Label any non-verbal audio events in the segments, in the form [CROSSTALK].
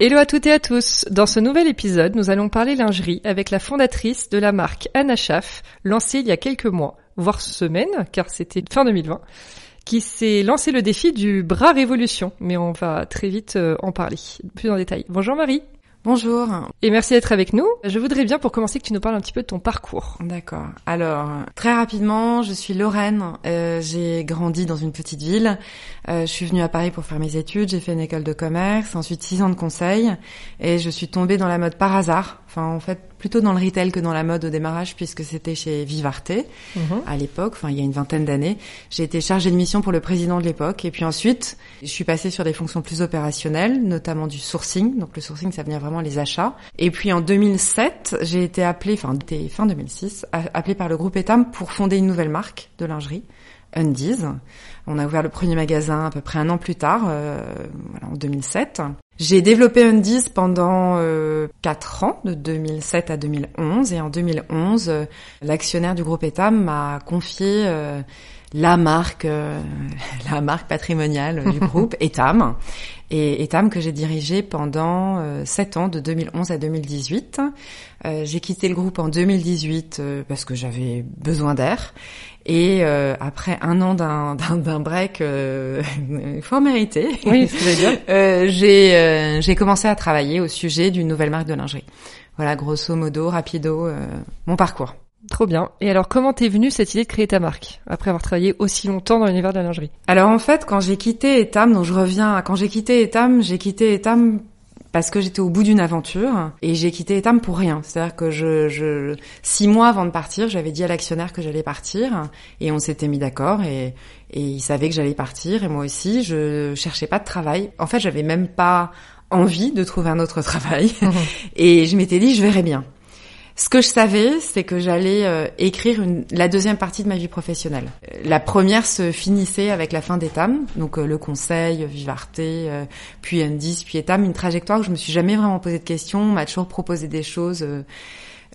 Hello à toutes et à tous. Dans ce nouvel épisode, nous allons parler lingerie avec la fondatrice de la marque Anna Schaff, lancée il y a quelques mois, voire semaines, car c'était fin 2020 qui s'est lancé le défi du bras révolution, mais on va très vite euh, en parler plus en détail. Bonjour Marie. Bonjour. Et merci d'être avec nous. Je voudrais bien pour commencer que tu nous parles un petit peu de ton parcours. D'accord. Alors, très rapidement, je suis Lorraine. Euh, j'ai grandi dans une petite ville. Euh, je suis venue à Paris pour faire mes études. J'ai fait une école de commerce, ensuite six ans de conseil. Et je suis tombée dans la mode par hasard. Enfin, en fait, plutôt dans le retail que dans la mode au démarrage, puisque c'était chez Vivarte mhm. à l'époque, enfin il y a une vingtaine d'années. J'ai été chargée de mission pour le président de l'époque, et puis ensuite, je suis passée sur des fonctions plus opérationnelles, notamment du sourcing. Donc le sourcing, ça venait vraiment les achats. Et puis en 2007, j'ai été appelée, enfin fin 2006, appelée par le groupe Etam pour fonder une nouvelle marque de lingerie, Undies. On a ouvert le premier magasin à peu près un an plus tard, euh, voilà, en 2007. J'ai développé Undies pendant euh, 4 ans, de 2007 à 2011. Et en 2011, euh, l'actionnaire du groupe Etam m'a confié euh, la marque, euh, [LAUGHS] la marque patrimoniale du [LAUGHS] groupe Etam. Et Etam que j'ai dirigé pendant 7 ans, de 2011 à 2018. j'ai quitté le groupe en 2018 parce que j'avais besoin d'air. Et euh, après un an d'un [LAUGHS] d'un break euh, [LAUGHS] fort mérité, oui, [LAUGHS] euh, j'ai euh, j'ai commencé à travailler au sujet d'une nouvelle marque de lingerie. Voilà, grosso modo, rapido, euh, mon parcours. Trop bien. Et alors, comment t'es venue cette idée de créer ta marque après avoir travaillé aussi longtemps dans l'univers de la lingerie? Alors en fait, quand j'ai quitté Etam, donc je reviens, quand j'ai quitté Etam, j'ai quitté Etam parce que j'étais au bout d'une aventure et j'ai quitté Etam pour rien. C'est-à-dire que je, je, six mois avant de partir, j'avais dit à l'actionnaire que j'allais partir et on s'était mis d'accord et, et il savait que j'allais partir et moi aussi, je cherchais pas de travail. En fait, j'avais même pas envie de trouver un autre travail [LAUGHS] et je m'étais dit je verrai bien. Ce que je savais, c'est que j'allais euh, écrire une, la deuxième partie de ma vie professionnelle. La première se finissait avec la fin d'Etam, donc euh, le conseil, Vivarte, euh, puis Indice, puis Etam, une trajectoire où je me suis jamais vraiment posé de questions, on m'a toujours proposé des choses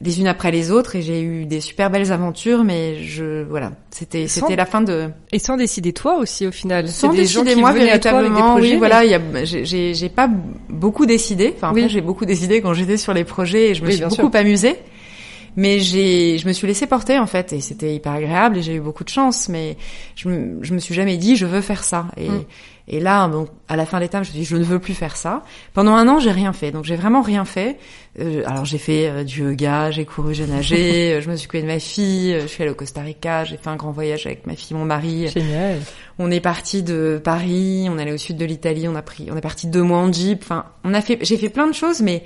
les unes après les autres et j'ai eu des super belles aventures mais je voilà c'était c'était la fin de et sans décider toi aussi au final sans décider moi véritablement oui voilà il y a j'ai j'ai pas beaucoup décidé enfin oui. j'ai beaucoup décidé quand j'étais sur les projets et je me suis beaucoup sûr. amusée mais j'ai je me suis laissée porter en fait et c'était hyper agréable et j'ai eu beaucoup de chance mais je me, je me suis jamais dit je veux faire ça et mm. Et là, bon, à la fin de l'étape, je me suis dit, je ne veux plus faire ça. Pendant un an, j'ai rien fait. Donc, j'ai vraiment rien fait. Euh, alors, j'ai fait euh, du yoga, j'ai couru, j'ai nagé, [LAUGHS] euh, je me suis occupée de ma fille, euh, je suis allée au Costa Rica, j'ai fait un grand voyage avec ma fille, mon mari. Génial. On est parti de Paris, on est allé au sud de l'Italie, on a pris, on est parti deux mois en jeep. Enfin, on a fait, j'ai fait plein de choses, mais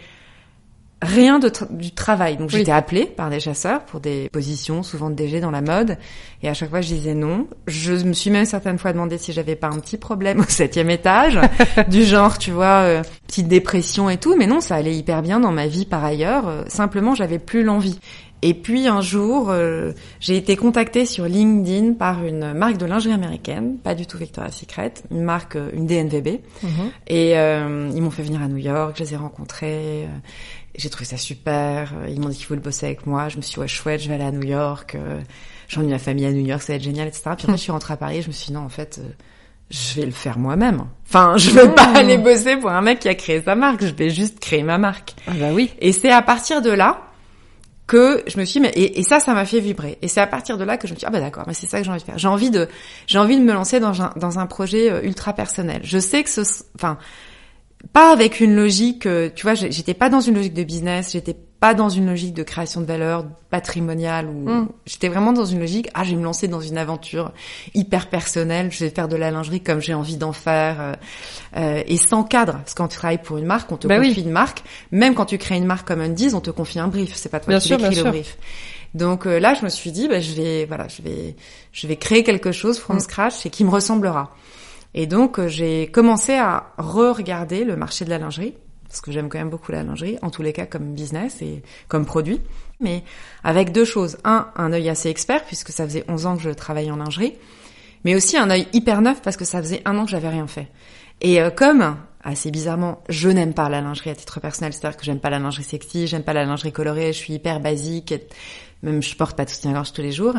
rien de du travail. Donc oui. j'étais appelée par des chasseurs pour des positions, souvent de DG dans la mode, et à chaque fois je disais non. Je me suis même certaines fois demandé si j'avais pas un petit problème au septième étage, [LAUGHS] du genre, tu vois, euh, petite dépression et tout, mais non, ça allait hyper bien dans ma vie par ailleurs. Euh, simplement, j'avais plus l'envie. Et puis un jour, euh, j'ai été contactée sur LinkedIn par une marque de lingerie américaine, pas du tout Victoria's Secret, une marque, euh, une DNVB. Mm -hmm. Et ils m'ont fait venir à New York, je les ai rencontrés. J'ai trouvé ça super. Ils m'ont dit qu'il faut le bosser avec moi. Je me suis dit, ouais, chouette, je vais aller à New York. Euh, J'en ai ma famille à New York, ça va être génial, etc. Puis après, je suis rentrée à Paris et je me suis dit, non, en fait, euh, je vais le faire moi-même. Enfin, je veux mmh. pas aller bosser pour un mec qui a créé sa marque. Je vais juste créer ma marque. Ah bah oui. Et c'est à partir de là que je me suis mais et, et ça ça m'a fait vibrer et c'est à partir de là que je me suis dit, ah bah d'accord mais c'est ça que j'ai envie de faire j'ai envie de j'ai envie de me lancer dans un dans un projet euh, ultra personnel je sais que ce enfin pas avec une logique, euh, tu vois, j'étais pas dans une logique de business, j'étais pas dans une logique de création de valeur patrimoniale ou mm. j'étais vraiment dans une logique ah je vais me lancer dans une aventure hyper personnelle je vais faire de la lingerie comme j'ai envie d'en faire euh, euh, et sans cadre. Parce que quand tu travailles pour une marque on te bah confie une marque. Même quand tu crées une marque comme Undies on te confie un brief. C'est pas toi qui écris le brief. Donc euh, là je me suis dit bah, je vais voilà je vais je vais créer quelque chose from mm. scratch et qui me ressemblera et donc j'ai commencé à re-regarder le marché de la lingerie parce que j'aime quand même beaucoup la lingerie, en tous les cas comme business et comme produit, mais avec deux choses. Un, un œil assez expert, puisque ça faisait 11 ans que je travaillais en lingerie, mais aussi un œil hyper neuf, parce que ça faisait un an que j'avais rien fait. Et euh, comme, assez bizarrement, je n'aime pas la lingerie à titre personnel, c'est-à-dire que j'aime pas la lingerie sexy, j'aime pas la lingerie colorée, je suis hyper basique, même je porte pas de soutien-gorge tous les jours,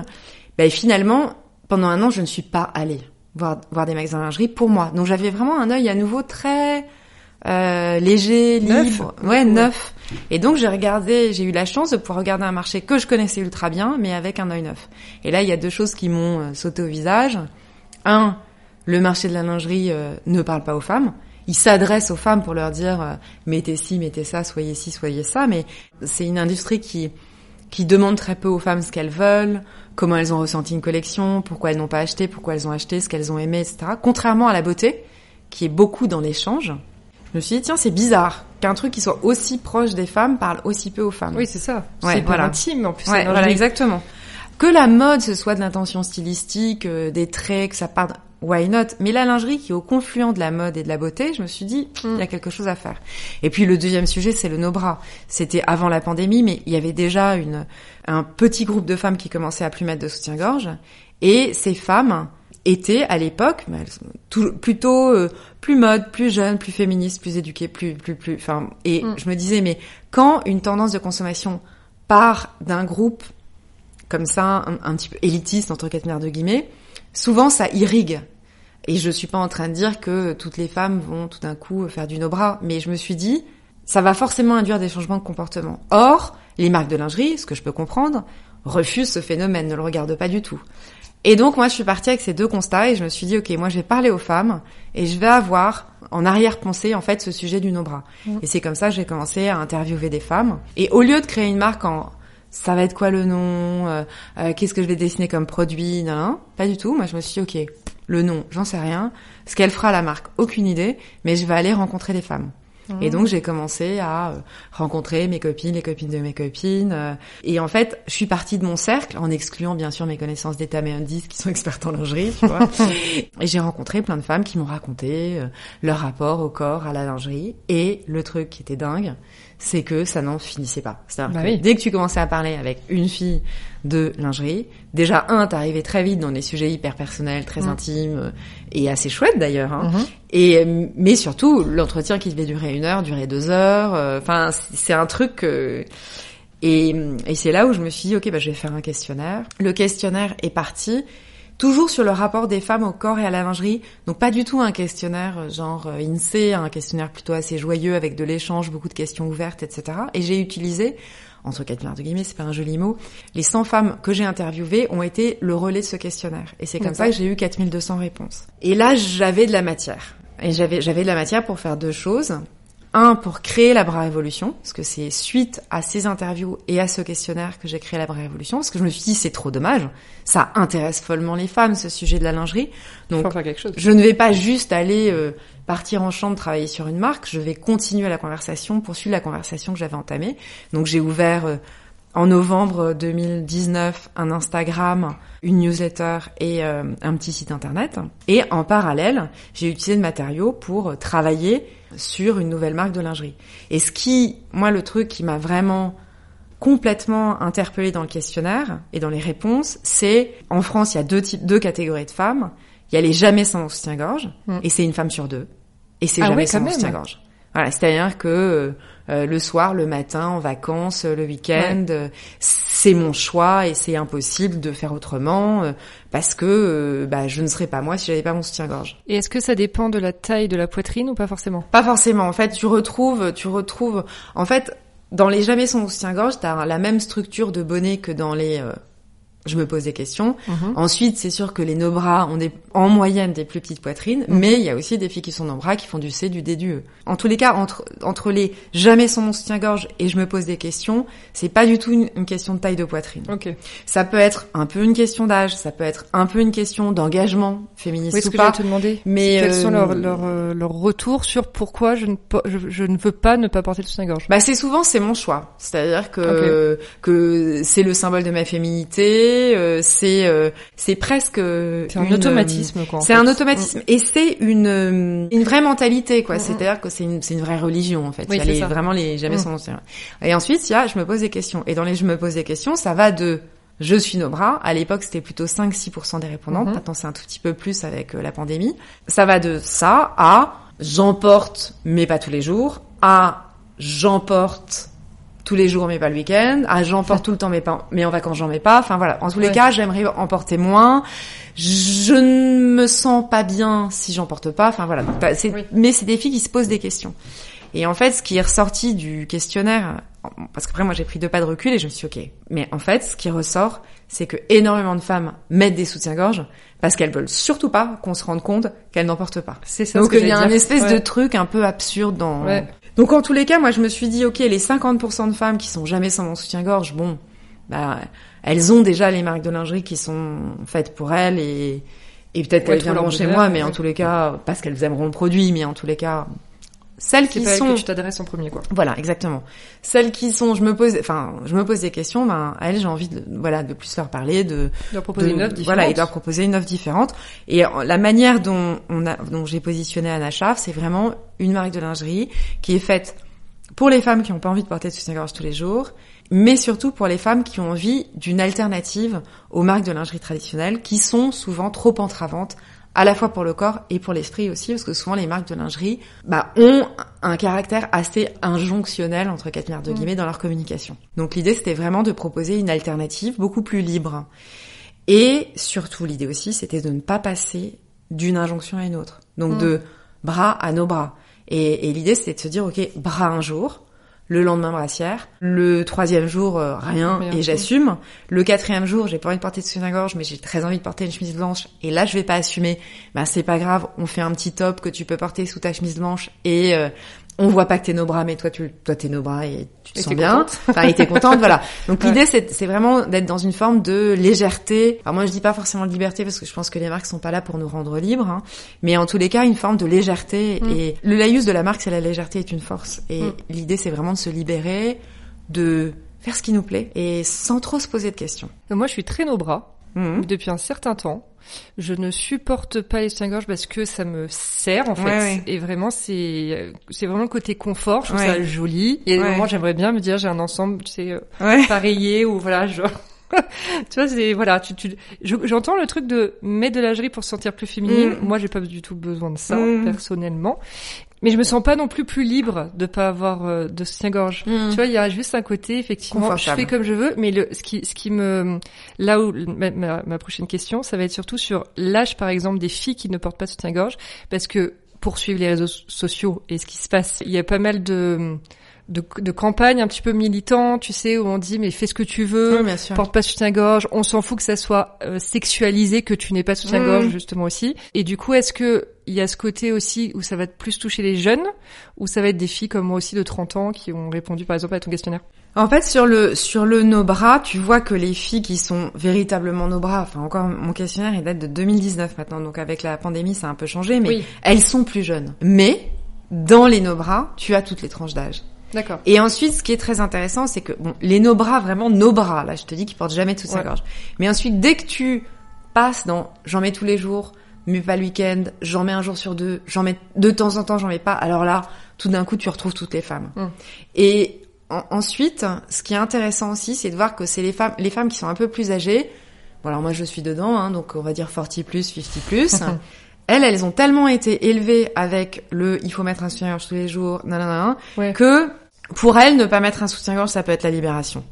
ben finalement, pendant un an, je ne suis pas allée voir, voir des magasins de lingerie pour moi. Donc j'avais vraiment un œil à nouveau très euh, léger, libre, ouais, neuf. Et donc j'ai regardé, j'ai eu la chance de pouvoir regarder un marché que je connaissais ultra bien, mais avec un œil neuf. Et là, il y a deux choses qui m'ont euh, sauté au visage. Un, le marché de la lingerie euh, ne parle pas aux femmes. Il s'adresse aux femmes pour leur dire mettez ci, mettez ça, soyez ci, soyez ça. Mais c'est une industrie qui qui demande très peu aux femmes ce qu'elles veulent, comment elles ont ressenti une collection, pourquoi elles n'ont pas acheté, pourquoi elles ont acheté, ce qu'elles ont aimé, etc. Contrairement à la beauté, qui est beaucoup dans l'échange. Je me suis dit, tiens, c'est bizarre qu'un truc qui soit aussi proche des femmes parle aussi peu aux femmes. Oui, c'est ça. c'est voilà. intime, en plus. Ouais, voilà, exactement. Que la mode, ce soit de l'intention stylistique, euh, des traits, que ça parle, why not? Mais la lingerie qui est au confluent de la mode et de la beauté, je me suis dit, il y a mm. quelque chose à faire. Et puis le deuxième sujet, c'est le no-bras. C'était avant la pandémie, mais il y avait déjà une, un petit groupe de femmes qui commençaient à plus mettre de soutien-gorge. Et ces femmes étaient à l'époque plutôt euh, plus mode, plus jeune, plus féministe, plus éduquée, plus plus plus enfin et mm. je me disais mais quand une tendance de consommation part d'un groupe comme ça un, petit peu élitiste entre quatre de guillemets, souvent ça irrigue. Et je suis pas en train de dire que toutes les femmes vont tout d'un coup faire du no-bras, mais je me suis dit ça va forcément induire des changements de comportement. Or, les marques de lingerie, ce que je peux comprendre, refusent ce phénomène, ne le regardent pas du tout. Et donc moi je suis partie avec ces deux constats et je me suis dit ok moi je vais parler aux femmes et je vais avoir en arrière-pensée en fait ce sujet du no-bras. Mm. Et c'est comme ça que j'ai commencé à interviewer des femmes. Et au lieu de créer une marque en ça va être quoi le nom, euh, euh, qu'est-ce que je vais dessiner comme produit, non, non, pas du tout. Moi je me suis dit ok le nom j'en sais rien, ce qu'elle fera la marque aucune idée, mais je vais aller rencontrer les femmes. Et donc j'ai commencé à euh, rencontrer mes copines, les copines de mes copines. Euh, et en fait, je suis partie de mon cercle, en excluant bien sûr mes connaissances d'état et indices qui sont [LAUGHS] expertes en lingerie, tu vois. [LAUGHS] et j'ai rencontré plein de femmes qui m'ont raconté euh, leur rapport au corps, à la lingerie. Et le truc qui était dingue, c'est que ça n'en finissait pas. C'est-à-dire bah que dès que tu commençais à parler avec une fille de lingerie, déjà un, t'arrivais très vite dans des sujets hyper personnels, très mm. intimes euh, et assez chouettes d'ailleurs. Hein. Mm-hmm. Et euh, mais surtout l'entretien qui devait durer une heure, durait deux heures. Euh, enfin, c'est un truc. et, et c'est là où je me suis dit ok, bah je vais faire un questionnaire. Le questionnaire est parti toujours sur le rapport des femmes au corps et à la lingerie. Donc pas du tout un questionnaire euh, genre euh, INSEE, un questionnaire plutôt assez joyeux avec de l'échange, beaucoup de questions ouvertes, etc. Et j'ai utilisé, entre quatre de guillemets, c'est pas un joli mot, les 100 femmes que j'ai interviewées ont été le relais de ce questionnaire. Et c'est comme ça que j'ai eu 4200 réponses. Et là, j'avais de la matière. Et j'avais, j'avais de la matière pour faire deux choses. Un, pour créer la Bra Révolution, parce que c'est suite à ces interviews et à ce questionnaire que j'ai créé la Bra Révolution, parce que je me suis dit c'est trop dommage, ça intéresse follement les femmes ce sujet de la lingerie. Donc quelque chose. je ne vais pas juste aller euh, partir en chambre travailler sur une marque, je vais continuer la conversation, poursuivre la conversation que j'avais entamée. Donc j'ai ouvert euh, en novembre 2019 un Instagram, une newsletter et euh, un petit site internet. Et en parallèle, j'ai utilisé le matériau pour travailler sur une nouvelle marque de lingerie. Et ce qui, moi, le truc qui m'a vraiment complètement interpellé dans le questionnaire et dans les réponses, c'est en France, il y a deux types, deux catégories de femmes. Il y a les jamais sans soutien-gorge, mm. et c'est une femme sur deux. Et c'est ah jamais sans soutien-gorge. Voilà, c'est-à-dire que euh, le soir, le matin, en vacances, le week-end, euh, c'est mon choix et c'est impossible de faire autrement euh, parce que bah, je ne serais pas moi si j'avais pas mon soutien-gorge. Et est-ce que ça dépend de la taille de la poitrine ou pas forcément? Pas forcément. En fait, tu retrouves, tu retrouves. En fait, dans les jamais sans soutien-gorge, t'as la même structure de bonnet que dans les je me pose des questions. Mhm. Ensuite, c'est sûr que les nos bras ont des, en moyenne des plus petites poitrines, Mhm. mais il y a aussi des filles qui sont nos bras qui font du C, du D, du E. En tous les cas, entre, entre les jamais sans mon soutien-gorge et je me pose des questions, c'est pas du tout une, une question de taille de poitrine. Ok. Ça peut être un peu une question d'âge, ça peut être un peu une question d'engagement féministe Oui, ce ou que pas. te demander. Mais Quels euh, sont leurs leurs euh, leurs retours sur pourquoi je ne je, je ne veux pas ne pas porter de soutien-gorge? Bah c'est souvent c'est mon choix, c'est-à-dire que que c'est le symbole de ma féminité, euh, c'est euh, c'est presque C'est un une, automatisme C'est un automatisme et c'est une euh, une vraie mentalité quoi. Mm, mm. C'est-à-dire que c'est une c'est une vraie religion en fait. Oui, il y a c'est les- ça. vraiment les jamais Mm. sans mentir. Et ensuite il y a je me pose des questions et dans les je me pose des questions ça va de je suis nos bras. À l'époque, c'était plutôt 5-6% des répondantes. Mhm. Maintenant, c'est un tout petit peu plus avec euh, la pandémie. Ça va de ça à j'emporte, mais pas tous les jours, à j'emporte tous les jours, mais pas le week-end, à j'emporte tout le temps, mais pas, mais en vacances, j'en mets pas. Enfin voilà. En tous les Ouais. cas, j'aimerais emporter moins. Je ne me sens pas bien si j'en porte pas. Enfin voilà. Donc, bah, Oui. Mais c'est des filles qui se posent des questions. Et en fait, ce qui est ressorti du questionnaire, parce qu'après moi j'ai pris deux pas de recul et je me suis dit, ok. Mais en fait, ce qui ressort, c'est que énormément de femmes mettent des soutiens-gorge parce qu'elles veulent surtout pas qu'on se rende compte qu'elles n'en portent pas. C'est ça. Donc ce que il y a j'allais un dire. espèce de truc un peu absurde dans. Ouais. Donc en tous les cas, moi je me suis dit, ok, les 50% de femmes qui sont jamais sans mon soutien-gorge, bon, bah elles ont déjà les marques de lingerie qui sont faites pour elles et et peut-être qu'elles viendront chez moi, mais en tous les cas, parce qu'elles aimeront le produit, mais en tous les cas, celles C'est qui pas sont que tu t'adresses en premier quoi. voilà, exactement. Celles qui sont, je me pose, enfin, je me pose des questions, ben, à elles, j'ai envie de, voilà, de plus leur parler, de, Leur proposer de- une offre différente. voilà, et de leur proposer une offre différente. Et la manière dont on a, dont j'ai positionné Anna Schaaf, c'est vraiment une marque de lingerie qui est faite pour les femmes qui n'ont pas envie de porter de soutien-gorge tous les jours, mais surtout pour les femmes qui ont envie d'une alternative aux marques de lingerie traditionnelles, qui sont souvent trop entravantes à la fois pour le corps et pour l'esprit aussi, parce que souvent les marques de lingerie bah, ont un caractère assez injonctionnel, entre quatre milliards de Mm. guillemets, dans leur communication. Donc l'idée, c'était vraiment de proposer une alternative beaucoup plus libre. Et surtout, l'idée aussi, c'était de ne pas passer d'une injonction à une autre. Donc Mm. de bras à nos bras. Et, et l'idée, c'était de se dire, ok, bras un jour, le lendemain brassière, le troisième jour, euh, rien, et j'assume. Le quatrième jour, j'ai pas envie de porter de soutien-gorge, mais j'ai très envie de porter une chemise blanche, et là, je vais pas assumer. Ben, c'est pas grave, on fait un petit top que tu peux porter sous ta chemise blanche, et euh, on voit pas que t'es nos bras, mais toi, tu, toi, t'es nos bras, et tu te Et sens bien. contente. Enfin, et t'es contente, voilà. [LAUGHS] Donc Ouais. l'idée, c'est, c'est vraiment d'être dans une forme de légèreté. Alors moi, je dis pas forcément de liberté parce que je pense que les marques sont pas là pour nous rendre libres, hein. mais en tous les cas, une forme de légèreté. Mm. Et le laïus de la marque, c'est la légèreté est une force. Et Mm. l'idée, c'est vraiment de se libérer, de faire ce qui nous plaît et sans trop se poser de questions. Moi, je suis très nos bras Mhm. depuis un certain temps. Je ne supporte pas les soutiens-gorge parce que ça me sert en fait. Ouais, ouais. Et vraiment, c'est euh, c'est vraiment le côté confort. Je trouve Ouais. ça joli. Et à des moments, j'aimerais bien me dire j'ai un ensemble, tu sais, euh, pareillé ou voilà, genre. [LAUGHS] tu vois, c'est voilà, tu, tu je- j'entends le truc de mettre de lingerie pour se sentir plus féminine. Mm. Moi, j'ai pas du tout besoin de ça Mm. personnellement. Mais je me sens pas non plus plus libre de pas avoir euh, de soutien-gorge. Mhm. Tu vois, il y a juste un côté effectivement, je fais comme je veux, mais le ce qui ce qui me là où ma, ma, ma prochaine question, ça va être surtout sur l'âge par exemple des filles qui ne portent pas de soutien-gorge parce que pour suivre les réseaux sociaux et ce qui se passe, il y a pas mal de de, de campagnes un petit peu militantes, tu sais, où on dit mais fais ce que tu veux, Oui, bien sûr. porte pas soutien-gorge, on s'en fout que ça soit euh, sexualisé, que tu n'aies pas soutien-gorge justement aussi. Et du coup, est-ce que il y a ce côté aussi où ça va plus toucher les jeunes, ou ça va être des filles comme moi aussi de 30 ans qui ont répondu par exemple à ton questionnaire? En fait, sur le sur le nos bras, tu vois que les filles qui sont véritablement nos bras, enfin encore mon questionnaire il date de 2019 maintenant, donc avec la pandémie ça a un peu changé, mais Oui. elles sont plus jeunes. Mais dans les nos bras, tu as toutes les tranches d'âge. D'accord. Et ensuite, ce qui est très intéressant, c'est que bon, les nos bras, vraiment nos bras, là, je te dis qu'ils portent jamais toute sa Ouais. gorge. Mais ensuite, dès que tu passes dans j'en mets tous les jours, mais pas le week-end, j'en mets un jour sur deux, j'en mets de temps en temps, j'en mets pas. Alors là, tout d'un coup, tu retrouves toutes les femmes. Mm. Et en- ensuite, ce qui est intéressant aussi, c'est de voir que c'est les femmes, les femmes qui sont un peu plus âgées. Bon, alors moi, je suis dedans, hein, donc on va dire 40 plus, 50 plus. [LAUGHS] elles, elles ont tellement été élevées avec le il faut mettre un soutien-gorge tous les jours, nanana, Ouais. que pour elles, ne pas mettre un soutien-gorge, ça peut être la libération.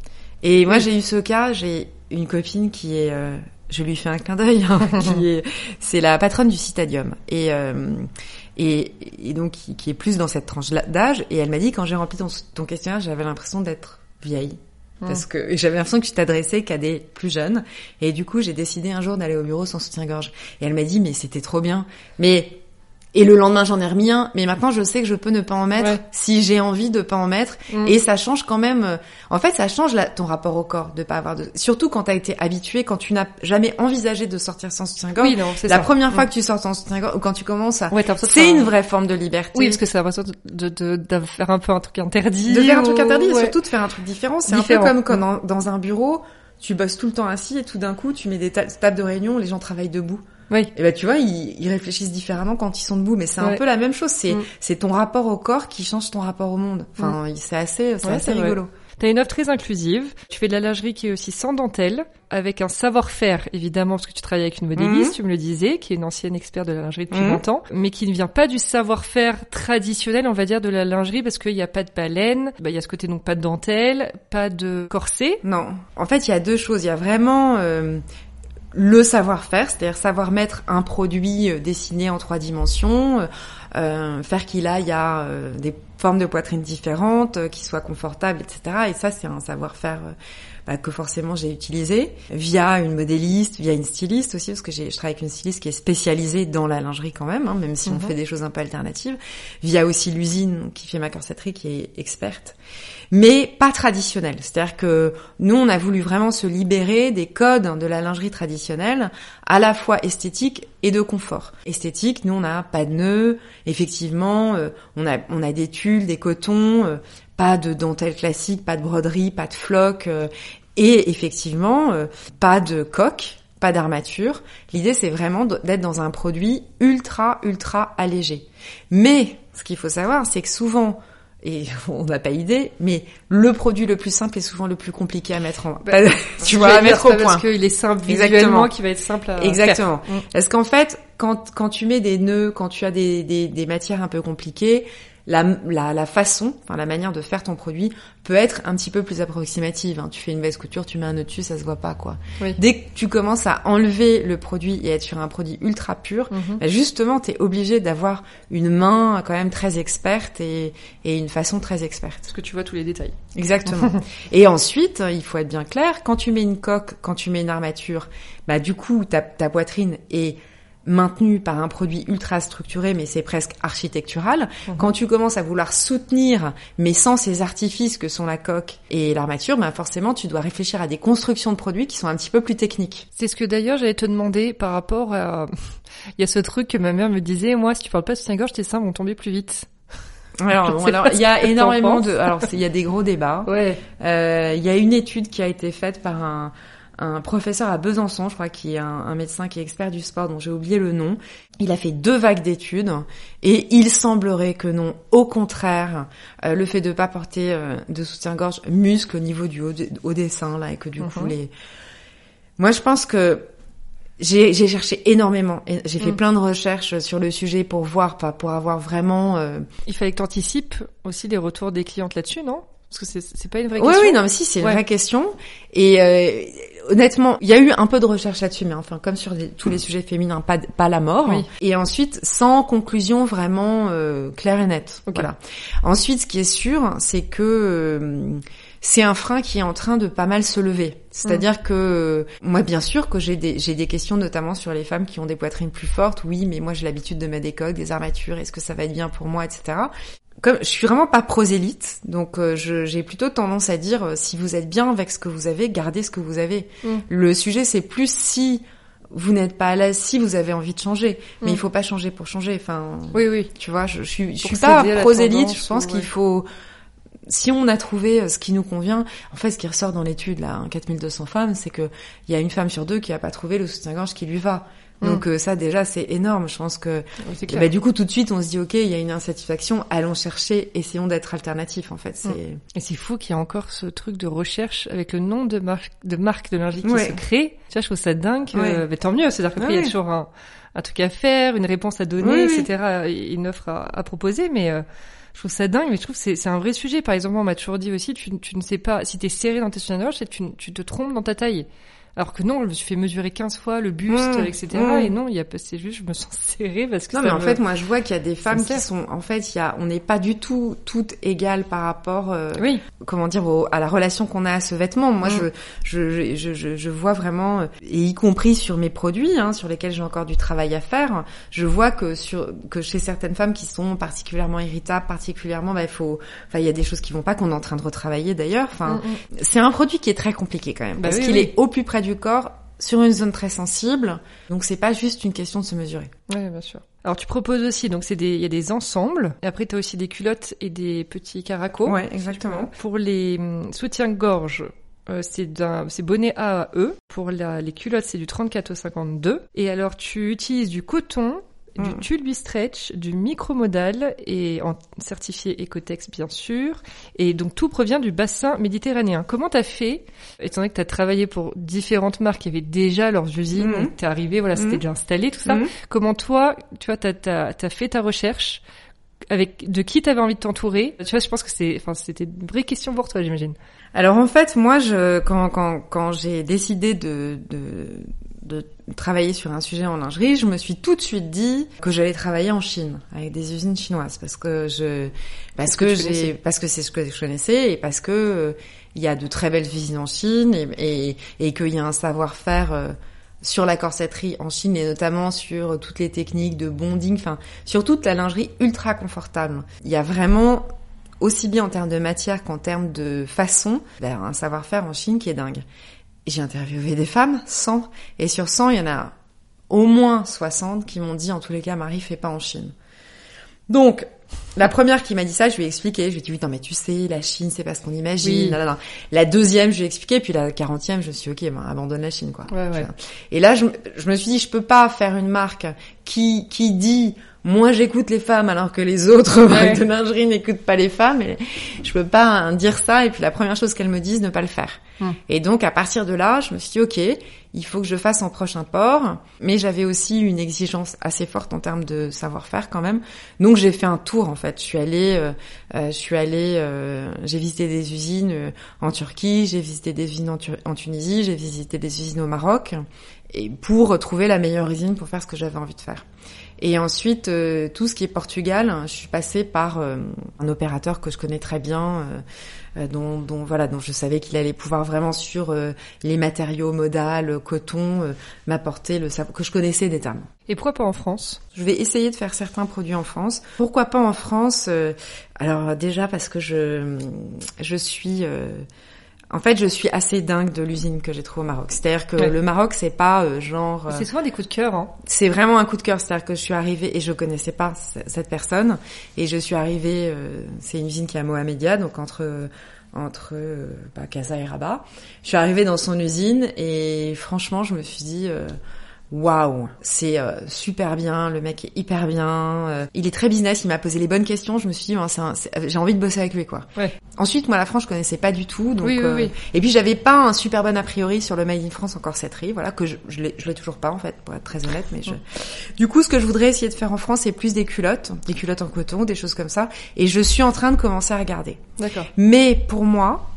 Et moi, Oui. j'ai eu ce cas, j'ai une copine qui est, euh, je lui fais un clin d'œil, hein, [LAUGHS] qui est, c'est la patronne du Citadium. Et, euh, et, et donc, qui, qui est plus dans cette tranche d'âge. Et elle m'a dit, quand j'ai rempli ton, ton questionnaire, j'avais l'impression d'être vieille. parce que j'avais l'impression que tu t'adressais qu'à des plus jeunes. Et du coup, j'ai décidé un jour d'aller au bureau sans soutien-gorge. Et elle m'a dit, mais c'était trop bien. Mais et le lendemain, j'en ai remis un, mais maintenant je sais que je peux ne pas en mettre Ouais. si j'ai envie de pas en mettre. Mm. Et ça change quand même. euh, En fait, ça change la- ton rapport au corps de pas avoir de. Surtout quand t'as été habitué, quand tu n'as jamais envisagé de sortir sans soutien-gorge. Oui, non, c'est la ça. première fois Mm. que tu sors sans soutien-gorge ou quand tu commences à. Ouais, c'est une un- vraie forme de liberté. Oui, parce que c'est l'impression de, de, de, faire un peu un truc interdit. de faire un truc ou- interdit et surtout de faire un truc différent. C'est un peu comme quand Mm. dans, dans un bureau, tu bosses tout le temps assis et tout d'un coup, tu mets des ta- tables de réunion, les gens travaillent debout. Oui. Et ben tu vois, ils, ils réfléchissent différemment quand ils sont debout, mais c'est un peu la même chose. C'est Mm. c'est ton rapport au corps qui change ton rapport au monde. Enfin, c'est assez c'est Ouais, assez c'est vrai. rigolo. T'as une offre très inclusive. Tu fais de la lingerie qui est aussi sans dentelle, avec un savoir-faire, évidemment, parce que tu travailles avec une modéliste, Mhm. tu me le disais, qui est une ancienne experte de la lingerie depuis longtemps, mais qui ne vient pas du savoir-faire traditionnel, on va dire, de la lingerie, parce qu'il n'y a pas de baleine, bah, il y a ce côté donc pas de dentelle, pas de corset. Non. En fait, il y a deux choses. Il y a vraiment euh, le savoir-faire, c'est-à-dire savoir mettre un produit euh, dessiné en trois dimensions, euh, euh, faire qu'il aille à des formes de poitrine différentes, qu'il soit confortable, etc. Et ça, c'est un savoir-faire bah, que forcément j'ai utilisé via une modéliste, via une styliste aussi, parce que j'ai- je travaille avec une styliste qui est spécialisée dans la lingerie quand même, hein, même si on Mhm. fait des choses un peu alternatives, via aussi l'usine qui fait ma corsetterie, qui est experte, mais pas traditionnelle. C'est-à-dire que nous, on a voulu vraiment se libérer des codes de la lingerie traditionnelle, à la fois esthétique et de confort. Esthétique, nous, on n'a pas de nœuds, effectivement, euh, on a on a des tulles, des cotons, euh, pas de dentelle classique, pas de broderie, pas de floc, euh, et effectivement, euh, pas de coque, pas d'armature. L'idée, c'est vraiment d'être dans un produit ultra, ultra allégé. Mais, ce qu'il faut savoir, c'est que souvent, et [LAUGHS] on n'a pas idée, mais le produit le plus simple est souvent le plus compliqué à mettre en, Bah, [LAUGHS] tu vois, à mettre au point. Parce qu'il est simple Exactement. visuellement, qui va être simple à Exactement. faire. Mm. Parce qu'en fait, quand, quand tu mets des nœuds, quand tu as des, des, des matières un peu compliquées, la, la, la façon, enfin la manière de faire ton produit peut être un petit peu plus approximative. hein. Tu fais une veste couture, tu mets un nœud dessus, ça se voit pas quoi. Oui. Dès que tu commences à enlever le produit et être sur un produit ultra pur, Mhm. bah, justement, tu es obligé d'avoir une main quand même très experte et, et une façon très experte. Parce que tu vois tous les détails. Exactement. [LAUGHS] et ensuite, il faut être bien clair, quand tu mets une coque, quand tu mets une armature, bah du coup, ta, ta poitrine est maintenue par un produit ultra structuré, mais c'est presque architectural. Mhm. Quand tu commences à vouloir soutenir, mais sans ces artifices que sont la coque et l'armature, bah forcément, tu dois réfléchir à des constructions de produits qui sont un petit peu plus techniques. C'est ce que d'ailleurs j'allais te demander par rapport à... [LAUGHS] Il y a ce truc que ma mère me disait, moi, si tu parles pas de soutien-gorge, tes seins vont tomber plus vite. [LAUGHS] Alors, bon, il y a énormément de, alors il y a des gros débats. Ouais. Euh, Il y a une étude qui a été faite par un, un professeur à Besançon, je crois, qui est un, un médecin qui est expert du sport, dont j'ai oublié le nom. Il a fait deux vagues d'études et il semblerait que non. Au contraire, euh, le fait de pas porter euh, de soutien-gorge muscle au niveau du haut, de- haut des seins là et que du coup Mhm. les. Moi, je pense que j'ai cherché énormément. J'ai fait Mm. plein de recherches sur le sujet pour voir, pas pour avoir vraiment. euh, Il fallait que tu anticipes aussi les retours des clientes là-dessus, non? Parce que c'est c'est pas une vraie Oui, question. oui, non, mais si, c'est une Ouais. vraie question. Et euh, honnêtement, il y a eu un peu de recherche là-dessus, mais enfin, comme sur les- tous les sujets féminins, pas, pas la mort. Oui. Et ensuite, sans conclusion vraiment euh, claire et nette. Ok. Voilà. Ensuite, ce qui est sûr, c'est que euh, c'est un frein qui est en train de pas mal se lever. C'est-à-dire Mm. que euh, moi, bien sûr, que j'ai des j'ai des questions notamment sur les femmes qui ont des poitrines plus fortes. Oui, mais moi, j'ai l'habitude de mettre des coques, des armatures. Est-ce que ça va être bien pour moi, etc comme je suis vraiment pas prosélite, donc euh, j'ai plutôt tendance à dire euh, si vous êtes bien avec ce que vous avez, gardez ce que vous avez. Mm. Le sujet c'est plus si vous n'êtes pas à l'aise, si vous avez envie de changer, mais Mm. il faut pas changer pour changer. Enfin, Oui, oui. tu vois, je, je suis, je Pour suis pas tendance Je pense ou- qu'il faut, si on a trouvé euh, ce qui nous convient, en fait, ce qui ressort dans l'étude là, hein, 4200 femmes, c'est que il y a une femme sur deux qui a pas trouvé le soutien-gorge qui lui va. Donc euh, ça déjà c'est énorme. Je pense que Oui, bah, du coup, tout de suite, on se dit, OK, il y a une insatisfaction, allons chercher, essayons d'être alternatifs, en fait. C'est... Et c'est fou qu'il y ait encore ce truc de recherche avec le nom de marque de, marque de lingerie qui Ouais. se crée. Tu vois, je trouve ça dingue. Ouais. mais tant mieux. C'est-à-dire qu'après, Ouais, il y a toujours un, un truc à faire, une réponse à donner, Oui, etc. et Une offre à, à proposer. Mais euh, je trouve ça dingue. Mais je trouve que c'est, c'est un vrai sujet. Par exemple, on m'a toujours dit aussi, tu, tu ne sais pas, si t'es serré dans tes soutiens-gorge, tu, tu te trompes dans ta taille. Alors que non, je me suis fait mesurer 15 fois le buste, Mmh, etc. mmh. Et non, il y a c'est juste, je me sens [LAUGHS] serrée parce que Non, ça mais en me- fait, moi, je vois qu'il y a des femmes qui sont, en fait, il y a, on n'est pas du tout toutes égales par rapport, euh, oui, comment dire, au- à la relation qu'on a à ce vêtement. Moi, Mm. je, je, je, je, je vois vraiment, euh, et y compris sur mes produits, hein, sur lesquels j'ai encore du travail à faire, je vois que sur, que chez certaines femmes qui sont particulièrement irritables, particulièrement, bah, il faut, enfin, il y a des choses qui vont pas qu'on est en train de retravailler d'ailleurs. Enfin, c'est un produit qui est très compliqué quand même, Bah parce oui, qu'il oui. est au plus près du corps, sur une zone très sensible. Donc, c'est pas juste une question de se mesurer. Ouais, bien sûr. Alors tu proposes aussi, donc c'est des, il y a des ensembles. Et après, tu as aussi des culottes et des petits caracos. Ouais, exactement. Pour les hum, soutiens-gorge, euh, c'est d'un, c'est bonnet A à E. Pour la, les culottes, c'est du 34 au 52. Et alors, tu utilises du coton, du Mm. tulbi stretch, du micromodal et en certifié Ecotex, bien sûr. Et donc, tout provient du bassin méditerranéen. Comment t'as fait, étant donné que t'as travaillé pour différentes marques qui avaient déjà leurs usines, que t'es arrivé, voilà, c'était Mhm. déjà installé, tout ça. Mhm. Comment toi, tu vois, t'as, t'as, t'as fait ta recherche avec de qui t'avais envie de t'entourer? Tu vois, je pense que c'est, enfin, c'était une vraie question pour toi, j'imagine. Alors en fait, moi, je, quand, quand, quand j'ai décidé de, de, de travailler sur un sujet en lingerie, je me suis tout de suite dit que j'allais travailler en Chine avec des usines chinoises parce que je, parce que j'ai, parce que c'est ce que je connaissais et parce que euh, il y a de très belles usines en Chine et, et, et qu'il y a un savoir-faire. euh, sur la corsetterie en Chine et notamment sur toutes les techniques de bonding, enfin sur toute la lingerie ultra confortable. Il y a vraiment aussi bien en termes de matière qu'en termes de façon, ben, un savoir-faire en Chine qui est dingue. J'ai interviewé des femmes, 100, et sur 100, il y en a au moins 60 qui m'ont dit, en tous les cas, Marie, fais pas en Chine. Donc, la première qui m'a dit ça, je lui ai expliqué, je lui ai dit, oui, non, mais tu sais, la Chine, c'est pas ce qu'on imagine. Oui. là, là, là. La deuxième, je lui ai expliqué, puis la quarantième, je me suis dit, ok, ben, abandonne la Chine, quoi. Ouais, ouais. Et là, je, je me suis dit, je peux pas faire une marque qui, qui dit, moi j'écoute les femmes alors que les autres [LAUGHS] marques de lingerie n'écoutent pas les femmes. Et je peux pas hein, dire ça. Et puis la première chose qu'elles me disent, ne pas le faire. Hmm. Et donc à partir de là, je me suis dit, ok, il faut que je fasse en prochain port. Mais j'avais aussi une exigence assez forte en termes de savoir-faire quand même. Donc j'ai fait un tour en fait. Je suis allée, euh, euh, je suis allée, euh, j'ai visité des usines euh, en Turquie, j'ai visité des usines en, en Tunisie, j'ai visité des usines au Maroc, et pour trouver la meilleure usine pour faire ce que j'avais envie de faire. Et ensuite, euh, tout ce qui est Portugal, je suis passée par euh, un opérateur que je connais très bien, euh, euh, dont, dont voilà, dont je savais qu'il allait pouvoir vraiment sur euh, les matériaux modal, euh, coton, euh, m'apporter le savoir que je connaissais des termes. Et pourquoi pas en France? Je vais essayer de faire certains produits en France. Pourquoi pas en France? Euh, Alors déjà parce que je je suis euh, en fait je suis assez dingue de l'usine que j'ai trouvée au Maroc. C'est-à-dire que Ouais. le Maroc c'est pas euh, genre euh, C'est souvent des coups de cœur, hein. c'est vraiment un coup de cœur. C'est-à-dire que je suis arrivée et je connaissais pas cette personne et je suis arrivée. euh, c'est une usine qui est à Mohamedia, donc entre entre euh, bah, Casa et Rabat. Je suis arrivée dans son usine et franchement, je me suis dit. Waouh, c'est euh, super bien, le mec est hyper bien, euh, il est très business, il m'a posé les bonnes questions, je me suis dit, ben, c'est un- c'est- j'ai envie de bosser avec lui quoi. Ouais. Ensuite, moi la France je connaissais pas du tout, donc Oui, oui, euh, oui. et puis j'avais pas un super bon a priori sur le Made in France en corsetterie, voilà que je je l'ai je l'ai toujours pas en fait pour être très honnête, mais je [LAUGHS] du coup ce que je voudrais essayer de faire en France c'est plus des culottes, des culottes en coton, des choses comme ça, et je suis en train de commencer à regarder. D'accord. Mais pour moi,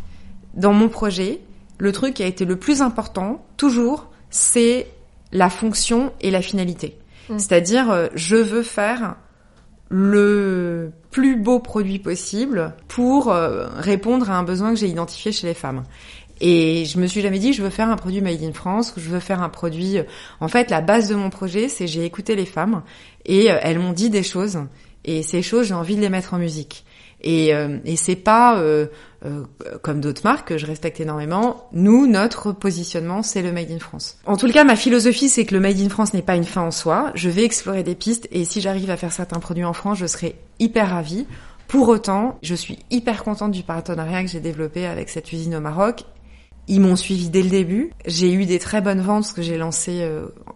dans mon projet, le truc qui a été le plus important toujours, c'est la fonction et la finalité. Mm. C'est-à-dire, euh, je veux faire le plus beau produit possible pour euh, répondre à un besoin que j'ai identifié chez les femmes. Et je me suis jamais dit je veux faire un produit made in France ou je veux faire un produit. En fait, la base de mon projet, c'est j'ai écouté les femmes et euh, elles m'ont dit des choses et ces choses j'ai envie de les mettre en musique. Et, euh, et c'est pas euh, euh, comme d'autres marques que je respecte énormément. Nous, notre positionnement, c'est le Made in France. En tout cas, ma philosophie, c'est que le Made in France n'est pas une fin en soi. Je vais explorer des pistes et si j'arrive à faire certains produits en France, je serai hyper ravie. Pour autant, je suis hyper contente du partenariat que j'ai développé avec cette usine au Maroc. Ils m'ont suivi dès le début. J'ai eu des très bonnes ventes, parce que j'ai lancé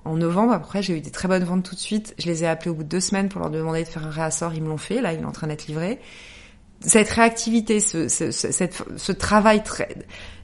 en novembre. Après, j'ai eu des très bonnes ventes tout de suite. Je les ai appelés au bout de deux semaines pour leur demander de faire un réassort. Ils me l'ont fait. Là, il est en train d'être livré cette réactivité, ce, travail très,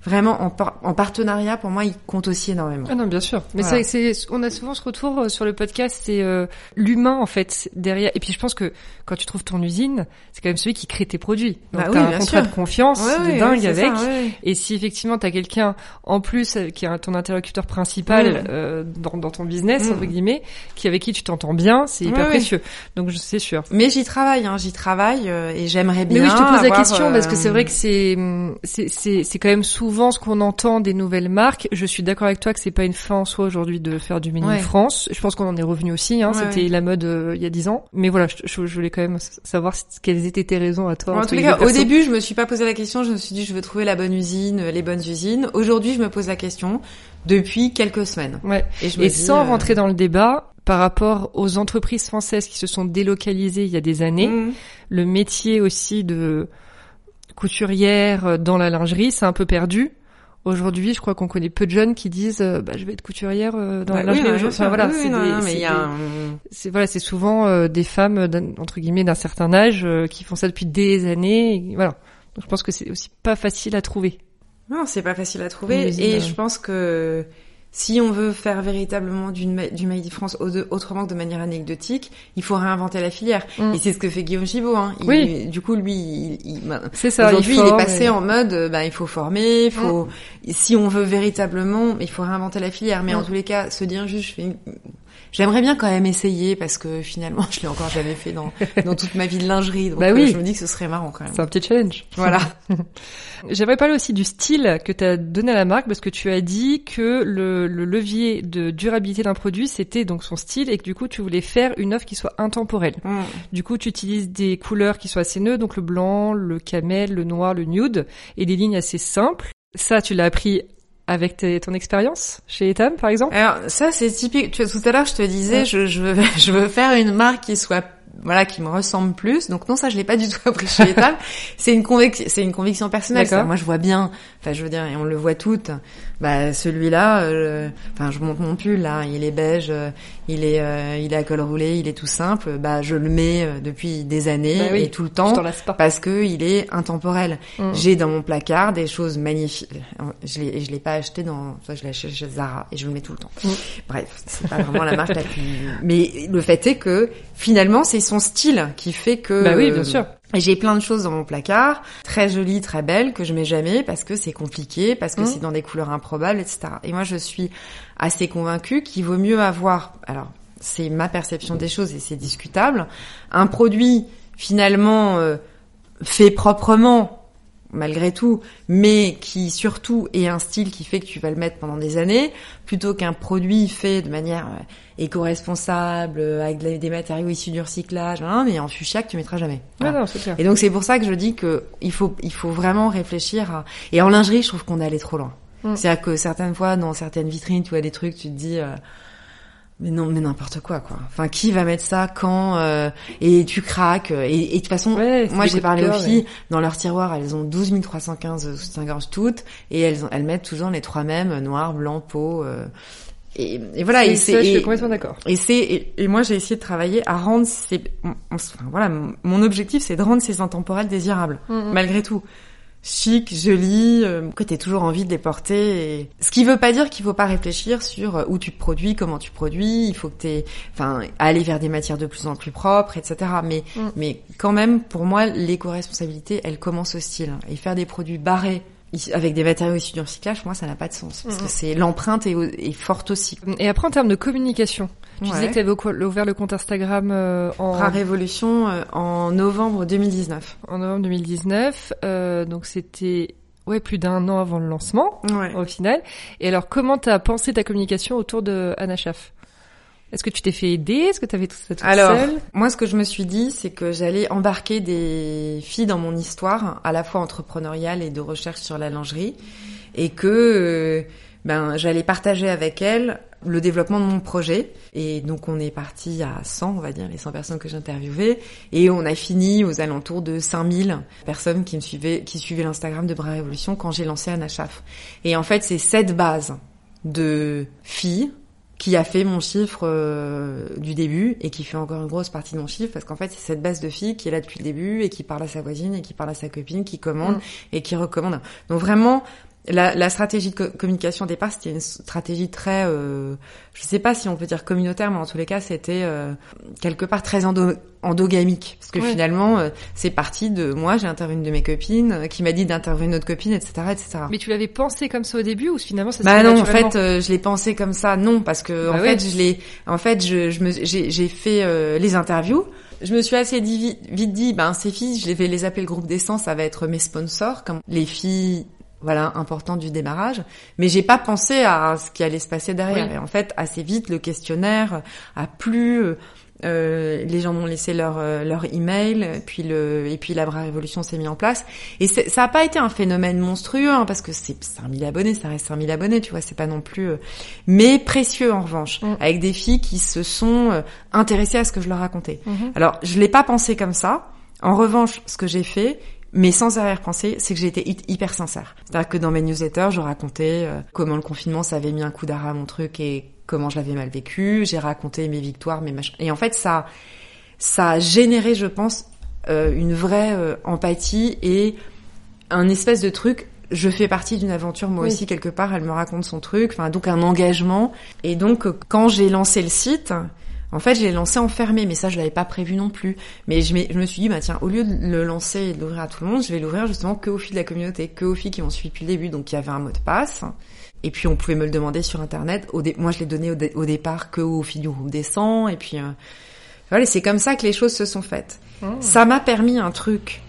vraiment en, en partenariat, pour moi, il compte aussi énormément. Ah non, bien sûr. Mais Voilà. c'est, c'est, on a souvent ce retour euh, sur le podcast, c'est euh, l'humain en fait derrière. Et puis je pense que quand tu trouves ton usine, c'est quand même celui qui crée tes produits. Donc Bah t'as oui, un contrat sûr. de confiance Ouais, de dingue c'est avec. ça. Et si effectivement t'as quelqu'un en plus euh, qui est ton interlocuteur principal Mm. euh, dans, dans ton business Mm. entre guillemets, qui avec qui tu t'entends bien, c'est hyper précieux. Donc je sais sûr. Mais j'y travaille, hein, j'y travaille euh, et j'aimerais bien. Mais oui, je te pose la question parce que c'est vrai que c'est hum, c'est c'est c'est quand même souvent ce qu'on entend des nouvelles marques. Je suis d'accord avec toi que c'est pas une fin en soi aujourd'hui de faire du mini Ouais. France. Je pense qu'on en est revenu aussi. Hein, Ouais, C'était ouais. la mode euh, il y a dix ans. Mais voilà, je, je, je voulais quand même savoir quelles étaient tes raisons à toi. En entre tous les les cas, au début, je me suis pas posé la question. Je me suis dit, je veux trouver la bonne usine, les bonnes usines. Aujourd'hui, je me pose la question depuis quelques semaines. Ouais. Et, je me Et dis, sans euh, rentrer dans le débat, par rapport aux entreprises françaises qui se sont délocalisées il y a des années, mm, le métier aussi de couturière euh, dans la lingerie, c'est un peu perdu. Aujourd'hui, je crois qu'on connaît peu de jeunes qui disent euh, bah, je vais être couturière euh, dans bah la oui, lingerie. Enfin, voilà, Oui, c'est un- c'est voilà, c'est souvent euh, des femmes d'un- entre guillemets d'un certain âge euh, qui font ça depuis des années. et voilà. Donc je pense que c'est aussi pas facile à trouver. Non, c'est pas facile à trouver. Et euh. je pense que si on veut faire véritablement du Made in France autrement que de manière anecdotique, il faut réinventer la filière. Mm. Et c'est ce que fait Guillaume Chibaud. Hein. Il- Oui. Du coup, lui, il, il- bah, C'est ça. aujourd'hui, il, est passé et- en mode, euh, bah, il faut former, il faut, si on veut véritablement, il faut réinventer la filière. Mais en Mm. tous les cas, se dire juste, je fais une- J'aimerais bien quand même essayer parce que finalement, [LAUGHS] je l'ai encore jamais fait dans, dans toute ma vie de lingerie. Donc, Bah oui. euh, je me dis que ce serait marrant quand même. C'est un petit challenge. Voilà. [LAUGHS] J'aimerais parler aussi du style que tu as donné à la marque parce que tu as dit que le, le levier de durabilité d'un produit c'était donc son style et que du coup tu voulais faire une offre qui soit intemporelle. Mm. Du coup tu utilises des couleurs qui soient assez neutres, donc le blanc, le camel, le noir, le nude et des lignes assez simples. Ça tu l'as appris avec tes- ton expérience chez Etam par exemple? Alors ça c'est typique. Tu vois, tout à l'heure je te disais, Ouais. je, je veux [LAUGHS] je veux faire une marque qui soit voilà qui me ressemble plus. Donc non ça je l'ai pas du tout [LAUGHS] appris chez Etam. c'est une conviction c'est une conviction personnelle. Ça. Moi je vois bien. Enfin je veux dire et on le voit toutes. Bah celui-là. euh, Enfin je monte mon pull là. Il est beige. euh, il est euh, il est à col roulé. Il est tout simple. Bah je le mets euh, depuis des années Bah oui, et tout le temps pas. parce que il est intemporel. Mm. J'ai dans mon placard des choses magnifiques. Je l'ai, je l'ai pas acheté dans, enfin, je l'ai acheté chez Zara et je le mets tout le temps. Mm. Bref, c'est pas vraiment la marque la plus. [LAUGHS] Mais le fait est que finalement, c'est son style qui fait que. Bah oui, bien sûr. Et j'ai plein de choses dans mon placard, très jolies, très belles, que je mets jamais parce que c'est compliqué, parce que Mm. c'est dans des couleurs improbables, etc. Et moi, je suis assez convaincue qu'il vaut mieux avoir. Alors, c'est ma perception des choses et c'est discutable. Un produit finalement euh, fait proprement malgré tout, mais qui surtout est un style qui fait que tu vas le mettre pendant des années, plutôt qu'un produit fait de manière euh, éco-responsable, euh, avec des matériaux issus du recyclage, hein, mais en fuchsia que tu mettras jamais. Non, clair. Et donc c'est pour ça que je dis que il faut il faut vraiment réfléchir à et en lingerie je trouve qu'on est allé trop loin. Mm. C'est-à-dire que certaines fois dans certaines vitrines tu vois des trucs tu te dis euh, mais non mais n'importe quoi quoi. Enfin qui va mettre ça quand euh, et tu craques et, et de toute façon Ouais, moi j'ai parlé aux filles dans leur tiroir elles ont 12 315 soutiens-gorge toutes et elles elles mettent toujours les trois mêmes noir blanc peau euh, et, et voilà et ça, je suis complètement d'accord. et c'est et, moi j'ai essayé de travailler à rendre ces enfin, voilà mon- objectif c'est de rendre ces intemporels désirables Mm, mm. malgré tout chic joli euh, que t'aies toujours envie de les porter et... ce qui veut pas dire qu'il faut pas réfléchir sur euh, où tu produis comment tu produis il faut que t'aies enfin aller vers des matières de plus en plus propres etc mais Mm. mais quand même pour moi l'éco-responsabilité elle commence au style et faire des produits barrés avec des matériaux issus du recyclage, moi, ça n'a pas de sens. Parce que c'est l'empreinte est, forte aussi. Et après, en termes de communication, tu Ouais. disais que tu avais ouvert le compte Instagram euh, en, Rare Révolution euh, en novembre 2019. en novembre 2019. euh, donc c'était ouais plus d'un an avant le lancement Ouais. au final. Et alors, comment t'as pensé ta communication autour de Anna Schaff? Est-ce que tu t'es fait aider? Est-ce que t'avais tout ça toute Alors, seule? moi, ce que je me suis dit, c'est que j'allais embarquer des filles dans mon histoire, à la fois entrepreneuriale et de recherche sur la lingerie, et que euh, ben j'allais partager avec elles le développement de mon projet. Et donc, on est parti à 100, on va dire, les 100 personnes que j'ai interviewées, et on a fini aux alentours de 5000 personnes qui me suivaient, qui suivaient l'Instagram de Bras Révolution quand j'ai lancé Anachaf. Et en fait, c'est cette base de filles qui a fait mon chiffre euh, du début et qui fait encore une grosse partie de mon chiffre parce qu'en fait c'est cette base de filles qui est là depuis le début et qui parle à sa voisine et qui parle à sa copine, qui commande Mm. et qui recommande. Donc vraiment la, la stratégie de communication au départ, c'était une stratégie très, euh, je sais pas si on peut dire communautaire, mais en tous les cas, c'était euh, quelque part très endo endogamique, parce que finalement, euh, c'est parti de moi, j'ai interviewé une de mes copines, euh, qui m'a dit d'interviewer une autre copine, etc., etc. Mais tu l'avais pensé comme ça au début ou finalement ça Bah non, en fait, je l'ai pensé comme ça, non, parce que bah en fait, je l'ai, en fait, je, je me, j'ai fait les interviews. Je me suis assez dit, vite dit, ben ces filles, je vais les appeler le groupe d'essence, ça va être mes sponsors, comme les filles voilà important du démarrage. Mais j'ai pas pensé à ce qui allait se passer derrière. Et en fait assez vite le questionnaire a plu euh, euh les gens m'ont laissé leur euh, leur email puis le et puis la vraie révolution s'est mis en place. Et ça a pas été un phénomène monstrueux hein, parce que c'est 5000 abonnés ça reste 5000 abonnés tu vois c'est pas non plus euh, mais précieux en revanche mm. avec des filles qui se sont intéressées à ce que je leur racontais. Mm-hmm. alors je l'ai pas pensé comme ça. En revanche, ce que j'ai fait, mais sans arrière-pensée, c'est que j'ai été hyper sincère. C'est-à-dire que dans mes newsletters, je racontais euh, comment le confinement, ça avait mis un coup d'arrêt à mon truc et comment je l'avais mal vécu. J'ai raconté mes victoires, mes machins. Et en fait, ça, ça a généré, je pense, euh, une vraie euh, empathie et un espèce de truc. Je fais partie d'une aventure, moi aussi, quelque part. Elle me raconte son truc. Enfin, donc un engagement. Et donc, quand j'ai lancé le site, en fait, je l'ai lancé enfermé, mais ça, je l'avais pas prévu non plus. Mais je, me suis dit, bah tiens, au lieu de le lancer et de l'ouvrir à tout le monde, je vais l'ouvrir justement que aux filles de la communauté, que aux filles qui ont suivi depuis le début, donc il y avait un mot de passe. Et puis on pouvait me le demander sur internet. Au Moi, je l'ai donné au, départ que aux filles du groupe des 100. Et puis euh... voilà, c'est comme ça que les choses se sont faites. Oh. Ça m'a permis un truc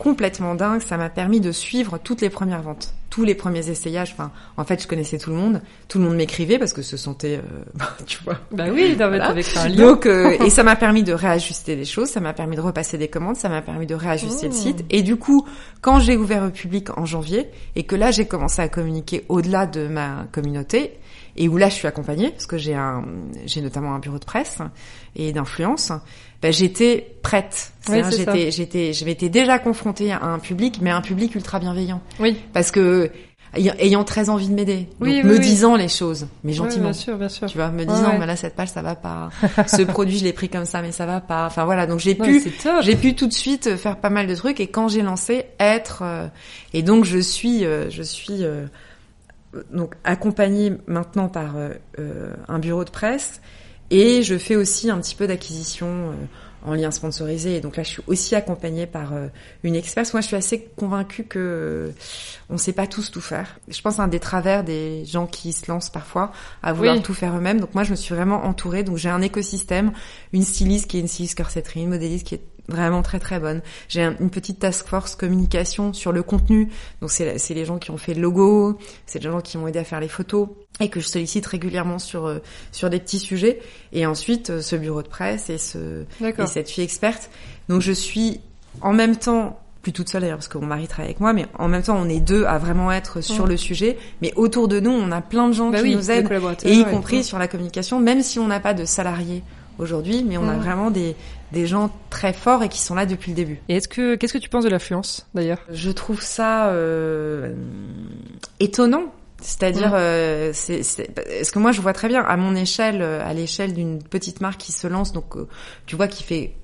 complètement dingue. Ça m'a permis de suivre toutes les premières ventes, tous les premiers essayages. Enfin, en fait, je connaissais tout le monde. Tout le monde m'écrivait parce que se sentait, euh, [LAUGHS] bah, tu vois. Bah oui, voilà. avec un lien. Donc, euh, [LAUGHS] et ça m'a permis de réajuster les choses. Ça m'a permis de repasser des commandes. Ça m'a permis de réajuster le oh. site. Et du coup, quand j'ai ouvert au public en janvier et que là, j'ai commencé à communiquer au-delà de ma communauté, et où là je suis accompagnée parce que j'ai un j'ai notamment un bureau de presse et d'influence ben, j'étais prête. j'étais, j'étais, je m'étais déjà confrontée à un public, mais un public ultra bienveillant. Oui. Parce que ayant très envie de m'aider, oui, me disant les choses, mais gentiment. bien sûr, bien sûr. Tu vois, me disant, mais là cette page ça va pas, [LAUGHS] ce produit je l'ai pris comme ça, mais ça va pas. Enfin voilà, donc j'ai pu, j'ai pu tout de suite faire pas mal de trucs et quand j'ai lancé, être euh, et donc je suis, euh, je suis euh, donc accompagnée maintenant par un bureau de presse et je fais aussi un petit peu d'acquisition euh, en lien sponsorisé. Et donc là, je suis aussi accompagnée par euh, une experte. Moi, je suis assez convaincue que euh, on sait pas tous tout faire. Je pense à un des travers des gens qui se lancent parfois à vouloir tout faire eux-mêmes. Donc moi, je me suis vraiment entourée. Donc j'ai un écosystème, une styliste qui est une styliste corsetterie, une modéliste qui est vraiment très très bonne. J'ai une petite task force communication sur le contenu. Donc c'est les gens qui ont fait le logo, c'est les gens qui m'ont aidé à faire les photos et que je sollicite régulièrement sur euh, sur des petits sujets et ensuite euh, ce bureau de presse et ce et cette fille experte. Donc je suis en même temps plus toute seule d'ailleurs parce que mon mari travaille avec moi, mais en même temps on est deux à vraiment être sur le sujet. Mais autour de nous, on a plein de gens bah qui nous aident, et y compris sur la communication, même si on n'a pas de salariés aujourd'hui, mais on a vraiment des des gens très forts et qui sont là depuis le début. Et est-ce que qu'est-ce que tu penses de l'affluence d'ailleurs? Je trouve ça euh, étonnant c'est-à-dire, euh, c'est, ce que moi je vois très bien à mon échelle, euh, à l'échelle d'une petite marque qui se lance, donc euh, tu vois qui fait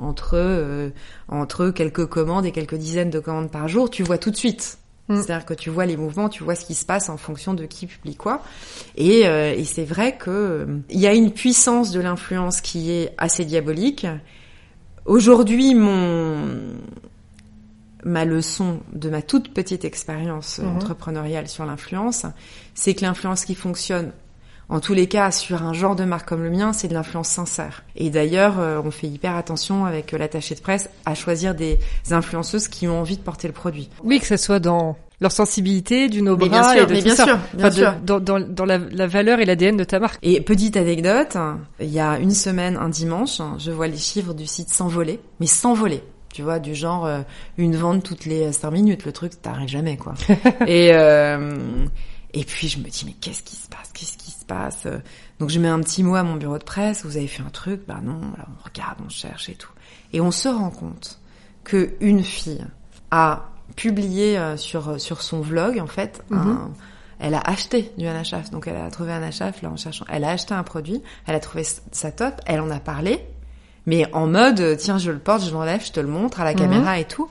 entre euh, entre quelques commandes et quelques dizaines de commandes par jour, tu vois tout de suite. Mm. C'est-à-dire que tu vois les mouvements, tu vois ce qui se passe en fonction de qui publie quoi. Et, et c'est vrai que il y a une puissance de l'influence qui est assez diabolique. Aujourd'hui, mon ma leçon de ma toute petite expérience mhm. entrepreneuriale sur l'influence, c'est que l'influence qui fonctionne, en tous les cas, sur un genre de marque comme le mien, c'est de l'influence sincère. Et d'ailleurs, euh, on fait hyper attention avec l'attaché de presse à choisir des influenceuses qui ont envie de porter le produit. Oui, que ce soit dans leur sensibilité, du nos bras bien sûr, et de bien sûr, bien sûr. dans, la, la, valeur et l'ADN de ta marque. Et petite anecdote, il y a une semaine, un dimanche, je vois les chiffres du site s'envoler, mais s'envoler tu vois, du genre euh, une vente toutes les cinq minutes, le truc t'arrive jamais quoi. [LAUGHS] et euh, et puis je me dis mais qu'est-ce qui se passe, qu'est-ce qui se passe? Donc je mets un petit mot à mon bureau de presse, vous avez fait un truc, bah non, on regarde, on cherche et tout, et on se rend compte que une fille a publié euh, sur sur son vlog en fait. Mhm. elle a acheté du Anachaf, donc elle a trouvé un Anachaf là en cherchant. Elle a acheté un produit, elle a trouvé ça top, elle en a parlé, mais en mode tiens je le porte, je l'enlève, je te le montre à la mhm. caméra et tout.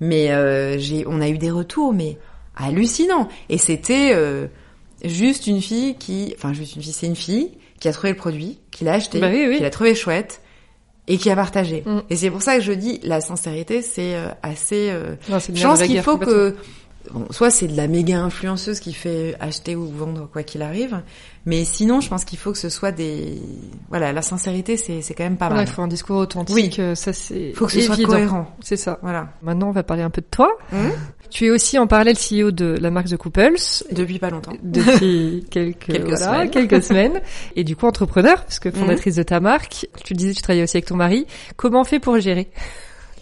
Mais euh, j'ai, on a eu des retours, mais hallucinant. Et c'était euh, juste une fille qui, enfin juste une fille, c'est une fille qui a trouvé le produit, qui l'a acheté, Bah oui, oui. qui l'a trouvé chouette et qui a partagé. Mm. Et c'est pour ça que je dis la sincérité, c'est euh, assez. euh, Non, je pense qu'il faut que bon, soit c'est de la méga influenceuse qui fait acheter ou vendre quoi qu'il arrive, mais sinon je pense qu'il faut que ce soit des voilà la sincérité c'est c'est quand même pas Voilà, mal. il faut un discours authentique. Oui. euh, Ça, c'est Il faut que ce soit cohérent. C'est ça. Voilà. Maintenant, on va parler un peu de toi. Mhm. Tu es aussi en parallèle CEO de la marque The Couples Depuis pas longtemps. [LAUGHS] depuis quelques, Quelques voilà, semaines. quelques [LAUGHS] semaines. Et du coup, entrepreneur, parce que fondatrice de ta marque. Tu disais, tu travaillais aussi avec ton mari. Comment on fait pour gérer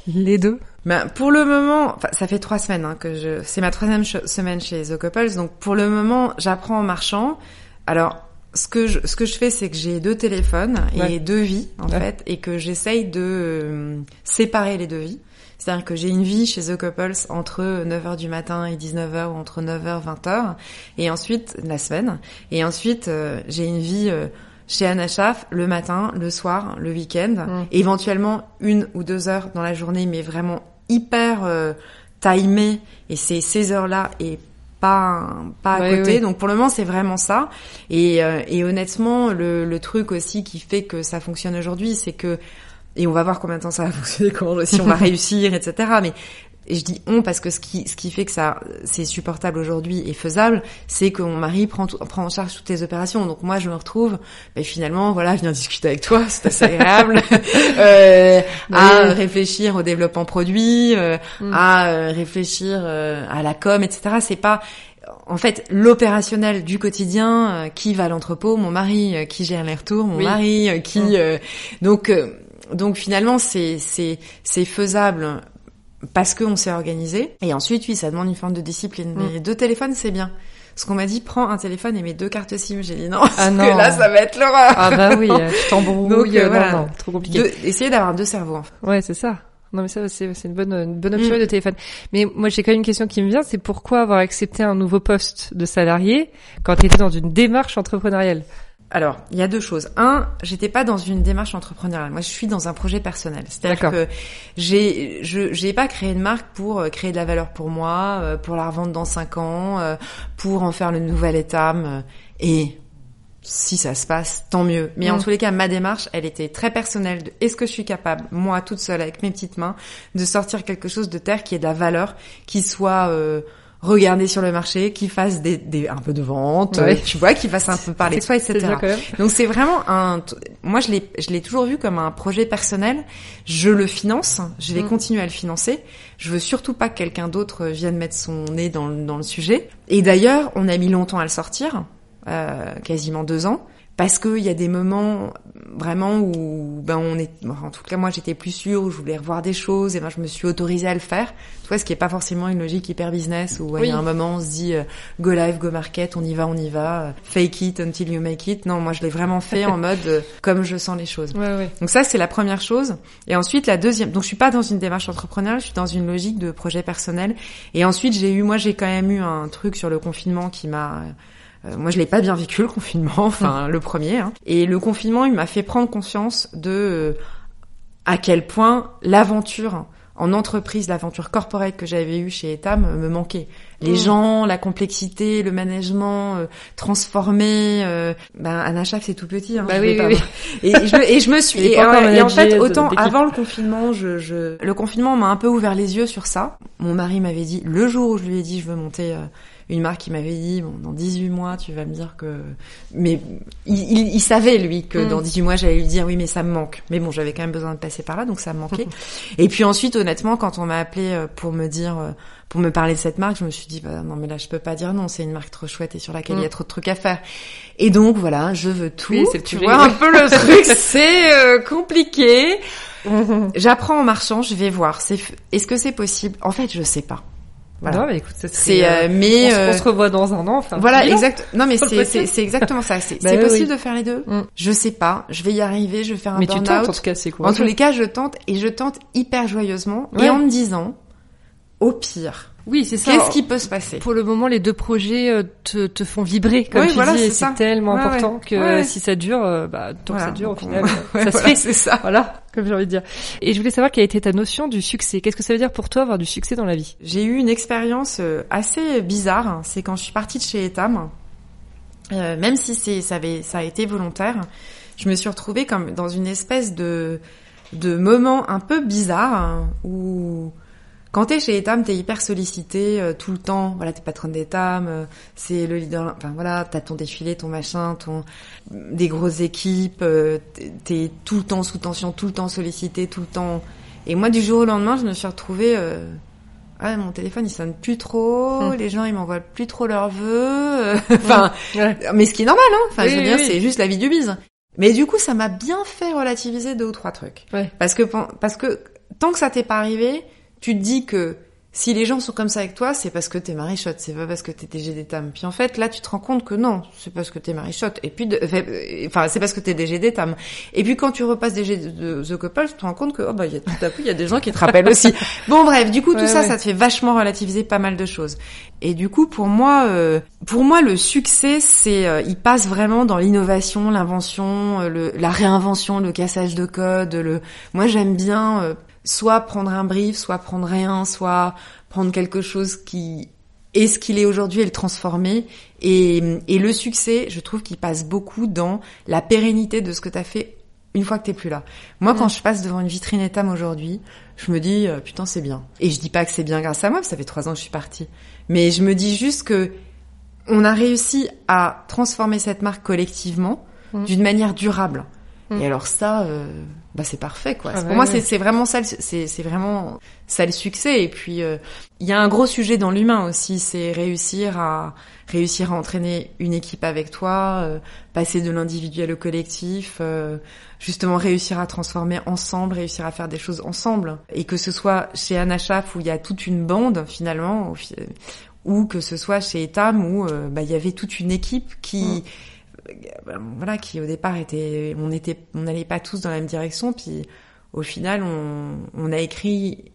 les deux? Ben, pour le moment, ça fait trois semaines hein, que je, c'est ma troisième semaine chez The Couples, donc pour le moment, j'apprends en marchant. Alors, ce que je, ce que je fais, c'est que j'ai deux téléphones Ouais. et deux vies en Ouais. fait, et que j'essaye de euh, séparer les deux vies. C'est-à-dire que j'ai une vie chez The Couples entre 9h du matin et 19h ou entre 9h 20h et ensuite la semaine et ensuite euh, j'ai une vie euh, chez Anna Schaff le matin, le soir, le week-end, Mm. éventuellement une ou deux heures dans la journée mais vraiment hyper euh, timé et c'est ces heures-là et pas pas à Ouais, côté oui. donc pour le moment c'est vraiment ça et, euh, et honnêtement le, le truc aussi qui fait que ça fonctionne aujourd'hui c'est que et on va voir combien de temps ça va [LAUGHS] fonctionner, comment, si on va [LAUGHS] réussir, etc. Mais et je dis on parce que ce qui, ce qui fait que ça, c'est supportable aujourd'hui et faisable, c'est que mon mari prend, tout- prend en charge toutes les opérations. Donc moi, je me retrouve, ben, finalement, voilà, je viens discuter avec toi, c'est assez agréable, [LAUGHS] euh, à réfléchir au développement produit, euh, Mm. à euh, réfléchir euh, à la com, etc. C'est pas en fait, l'opérationnel du quotidien, euh, qui va à l'entrepôt, mon mari qui gère les retours, mon Oui. mari qui, Mm. euh, donc, donc finalement c'est c'est c'est faisable parce qu'on s'est organisé. Et ensuite, oui, ça demande une forme de discipline. Mm. Mais deux téléphones, c'est bien. Parce qu'on m'a dit, prends un téléphone et mets deux cartes SIM. J'ai dit non, [LAUGHS] Ah parce non. que là, ça va être l'horreur. Ah bah oui, [LAUGHS] euh, tu t'embrouilles. Euh, euh, voilà. Non, non, trop compliqué. Deux- essayer d'avoir deux cerveaux. En fait. Ouais, c'est ça. Non mais ça c'est une bonne une bonne option Mm. de téléphone. Mais moi j'ai quand même une question qui me vient, c'est pourquoi avoir accepté un nouveau poste de salarié quand tu étais dans une démarche entrepreneuriale? Alors, il y a deux choses. Un, j'étais pas dans une démarche entrepreneuriale. Moi, je suis dans un projet personnel. C'est-à-dire que j'ai, je, j'ai pas créé une marque pour euh, créer de la valeur pour moi, euh, pour la revendre dans cinq ans, euh, pour en faire le nouvel étam. et si ça se passe, tant mieux. Mais en Mm. tous les cas, ma démarche, elle était très personnelle. De, est-ce que je suis capable, moi, toute seule, avec mes petites mains, de sortir quelque chose de terre qui ait de la valeur, qui soit euh, regardé sur le marché, qui fasse des, des un peu de vente, Ouais. tu vois, qui fasse un peu parler de soi, etc. Donc c'est vraiment un. Moi, je l'ai, je l'ai toujours vu comme un projet personnel. Je le finance. Je vais Mm. continuer à le financer. Je veux surtout pas que quelqu'un d'autre vienne mettre son nez dans, le- dans le sujet. Et d'ailleurs, on a mis longtemps à le sortir, euh, quasiment deux ans, parce qu'il y a des moments vraiment où, ben, on est. En tout cas, moi, j'étais plus sûre, où je voulais revoir des choses, et ben, je me suis autorisée à le faire. Tu vois, ce qui est pas forcément une logique hyper business où ouais, il y a Oui. un moment, on se dit euh, go live, go market, on y va, on y va, euh, fake it until you make it. Non, moi, je l'ai vraiment fait en [LAUGHS] mode euh, comme je sens les choses. Ouais ouais. Donc ça, c'est la première chose. Et ensuite, la deuxième. Donc, je suis pas dans une démarche entrepreneuriale, je suis dans une logique de projet personnel. Et ensuite, j'ai eu, moi, j'ai quand même eu un truc sur le confinement qui m'a. Euh, moi, je l'ai pas bien vécu le confinement, enfin le premier. hein. Et le confinement, il m'a fait prendre conscience de euh, à quel point l'aventure en entreprise, l'aventure corporate que j'avais eue chez Etam euh, me manquait. Les Mm. gens, la complexité, le management euh, transformé. Euh, ben, Anna Schaaf, c'est tout petit. Hein, Bah je oui, oui, oui. et je, me- et je me suis [LAUGHS] et, euh, et en fait de- autant avant le confinement je, je le confinement m'a un peu ouvert les yeux sur ça mon mari m'avait dit le jour où je lui ai dit je veux monter euh, une marque il m'avait dit bon dans 18 mois tu vas me dire que mais il, il, il savait lui que Mm. dans 18 mois j'allais lui dire oui mais ça me manque mais bon j'avais quand même besoin de passer par là donc ça me manquait [LAUGHS] et puis ensuite honnêtement quand on m'a appelé euh, pour me dire euh, pour me parler de cette marque, je me suis dit bah non mais là je peux pas dire non, c'est une marque trop chouette et sur laquelle il y a Mm. trop de trucs à faire. Et donc voilà, je veux tout. Oui, tu vois un peu le [LAUGHS] truc, c'est euh, compliqué. J'apprends en marchant, je vais voir. C'est est-ce que c'est possible? En fait, je sais pas. Voilà. Non mais écoute, ça serait, C'est euh, euh, mais on, se- euh, on se revoit dans un an. Enfin, voilà, exact. Non, mais c'est possible. c'est c'est exactement ça. C'est Bah possible oui. de faire les deux. Mm. Je sais pas. Je vais y arriver. Je vais faire un Mais tu burn-out. tentes en tout cas, c'est. En tous les cas, je tente et je tente hyper joyeusement Ouais. et en me disant, au pire, Oui, c'est ça. Qu'est-ce qui peut se passer? Pour le moment, les deux projets euh, te, te font vibrer, comme Oui, tu voilà, dis, et c'est tellement Ouais, important ouais. que Ouais, si ça dure, euh, bah, tant Voilà, que ça dure, au final, [LAUGHS] euh, ça se voilà, fait. c'est ça. Voilà, comme j'ai envie de dire. Et je voulais savoir quelle était ta notion du succès. Qu'est-ce que ça veut dire pour toi avoir du succès dans la vie? J'ai eu une expérience assez bizarre. C'est quand je suis partie de chez Etam, euh, même si c'est ça avait ça a été volontaire, je me suis retrouvée comme dans une espèce de de moment un peu bizarre hein, où quand t'es chez Etam, t'es hyper sollicité euh, tout le temps. Voilà, t'es patronne d'Etam, euh, c'est le leader. Enfin voilà, t'as ton défilé, ton machin, ton des grosses équipes. euh, t'es- tout le temps sous tension, tout le temps sollicité, tout le temps. Et moi, du jour au lendemain, je me suis retrouvée. Euh, ah, mon téléphone, il sonne plus trop. Hmm. Les gens, ils m'envoient plus trop leurs vœux. euh, [LAUGHS] Enfin, Ouais. mais ce qui est normal, hein. Enfin, Oui, je veux oui, dire, oui. c'est juste la vie du bise. Mais du coup, ça m'a bien fait relativiser deux ou trois trucs. Ouais. Parce que parce que tant que ça t'est pas arrivé, tu te dis que si les gens sont comme ça avec toi, c'est parce que t'es marichotte, c'est pas parce que t'es DG d'Etam. Puis en fait, là, tu te rends compte que non, c'est parce que t'es marichotte. Et puis, de- enfin, c'est parce que t'es DG d'Etam. Et puis quand tu repasses DG de, The Couple, tu te rends compte que oh bah y a tout à coup il y a des gens qui te rappellent aussi. [LAUGHS] Bon bref, du coup tout Ouais, ça, ouais. ça te fait vachement relativiser pas mal de choses. Et du coup pour moi, euh, pour moi le succès, c'est, euh, il passe vraiment dans l'innovation, l'invention, euh, le, la réinvention, le cassage de code. Le, moi j'aime bien euh, soit prendre un brief, soit prendre rien, soit prendre quelque chose qui est ce qu'il est aujourd'hui et le transformer. Et, et le succès, je trouve qu'il passe beaucoup dans la pérennité de ce que tu as fait une fois que t'es plus là. Moi, quand je passe devant une vitrine Etam aujourd'hui, je me dis euh, putain c'est bien. Et je dis pas que c'est bien grâce à moi, parce que ça fait trois ans que je suis partie. Mais je me dis juste que on a réussi à transformer cette marque collectivement Mm. d'une manière durable. Mm. Et alors ça, euh, bah c'est parfait quoi. Ah pour ouais, moi, ouais. c'est vraiment ça, le- c'est c'est vraiment ça le succès. Et puis euh, il y a un gros sujet dans l'humain aussi, c'est réussir à réussir à entraîner une équipe avec toi, euh, passer de l'individuel au collectif, euh, justement réussir à transformer ensemble, réussir à faire des choses ensemble. Et que ce soit chez Anachaf où il y a toute une bande finalement, ou que ce soit chez Etam où bah, il y avait toute une équipe qui euh, voilà qui au départ était on était on n'allait pas tous dans la même direction puis au final on, on a écrit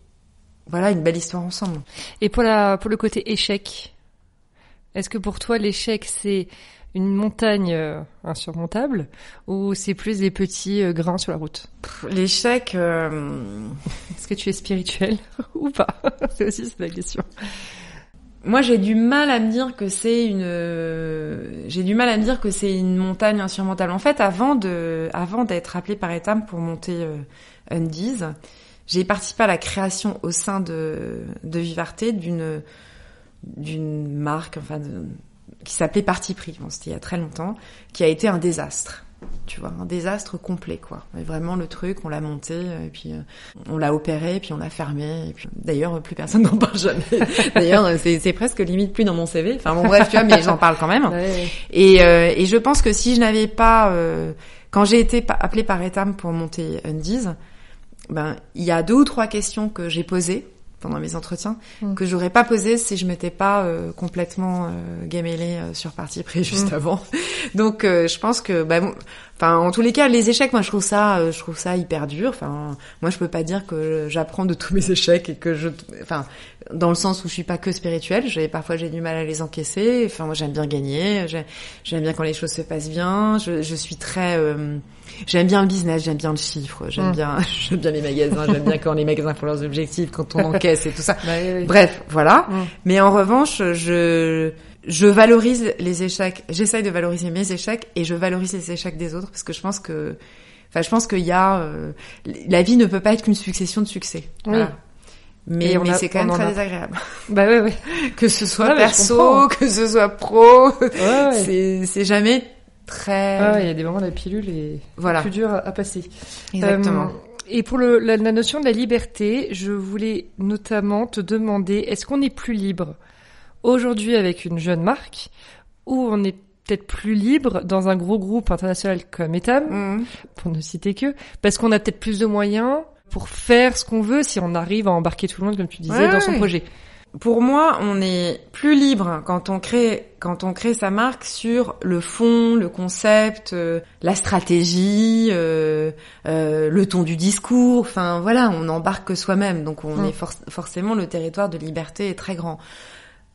voilà une belle histoire ensemble. Et pour la pour le côté échec, est-ce que pour toi l'échec c'est une montagne euh, insurmontable ou c'est plus des petits euh, grains sur la route? L'échec euh, [LAUGHS] Est-ce que tu es spirituel [LAUGHS] ou pas? [LAUGHS] C'est aussi ça la question. Moi, j'ai du mal à me dire que c'est une. euh, J'ai du mal à me dire que c'est une montagne insurmontable. En fait, avant d'être appelée par Etam pour monter euh, Undies, j'ai participé à la création au sein de Vivarté d'une d'une marque, enfin, qui s'appelait Parti Pris. C'était il y a très longtemps, qui a été un désastre. Tu vois, un désastre complet, quoi. Et vraiment le truc, on l'a monté, euh, et puis euh, on l'a opéré, puis on l'a fermé. Et puis d'ailleurs, plus personne [LAUGHS] n'en parle jamais. D'ailleurs, euh, c'est presque limite plus dans mon CV. Enfin bon, bref, tu vois, mais j'en parle quand même. [LAUGHS] Ouais. Et, euh, et je pense que si je n'avais pas, euh, quand j'ai été appelée par Etam pour monter Undies, ben il y a deux ou trois questions que j'ai posées pendant mes entretiens Mm. que j'aurais pas posées si je m'étais pas euh, complètement euh, gamellée euh, sur parti pris [LAUGHS] juste Mm. avant. Donc euh, je pense que, bah, enfin en tous les cas, les échecs, moi je trouve ça, euh, je trouve ça hyper dur. Enfin moi je peux pas dire que j'apprends de tous [LAUGHS] mes échecs et que je, enfin dans le sens où je suis pas que spirituelle, j'ai parfois j'ai du mal à les encaisser. Enfin moi j'aime bien gagner, j'ai- j'aime bien quand les choses se passent bien. Je, je suis très, euh, j'aime bien le business, j'aime bien le chiffre, j'aime Mm. bien, [LAUGHS] j'aime bien les magasins, j'aime bien quand les magasins font leurs objectifs, quand on [LAUGHS] encaisse et tout ça. Bah. Bref, voilà. Mm. Mais en revanche, je je valorise les échecs. J'essaye de valoriser mes échecs et je valorise les échecs des autres parce que je pense que, enfin, je pense qu'il y a euh, la vie ne peut pas être qu'une succession de succès. Oui. Voilà. Mais, mais c'est quand même très a- désagréable. [LAUGHS] Bah ouais, ouais. [LAUGHS] Que ce soit perso, que ce soit pro, Ouais, [LAUGHS] c'est jamais très. Ah ouais, il y a des moments la pilule est Voilà. plus dure à, à passer. Exactement. Euh, et pour le, la, la notion de la liberté, je voulais notamment te demander, est-ce qu'on est plus libre? Aujourd'hui avec une jeune marque ou on est peut-être plus libre dans un gros groupe international comme Etam, Mhm. pour ne citer que, parce qu'on a peut-être plus de moyens pour faire ce qu'on veut si on arrive à embarquer tout le monde, comme tu disais, Ouais, dans son projet. pour moi, on est plus libre quand on crée quand on crée sa marque sur le fond, le concept, euh, la stratégie, euh, euh, le ton du discours. Enfin voilà, on embarque soi-même, donc on Mm. est for- forcément le territoire de liberté est très grand.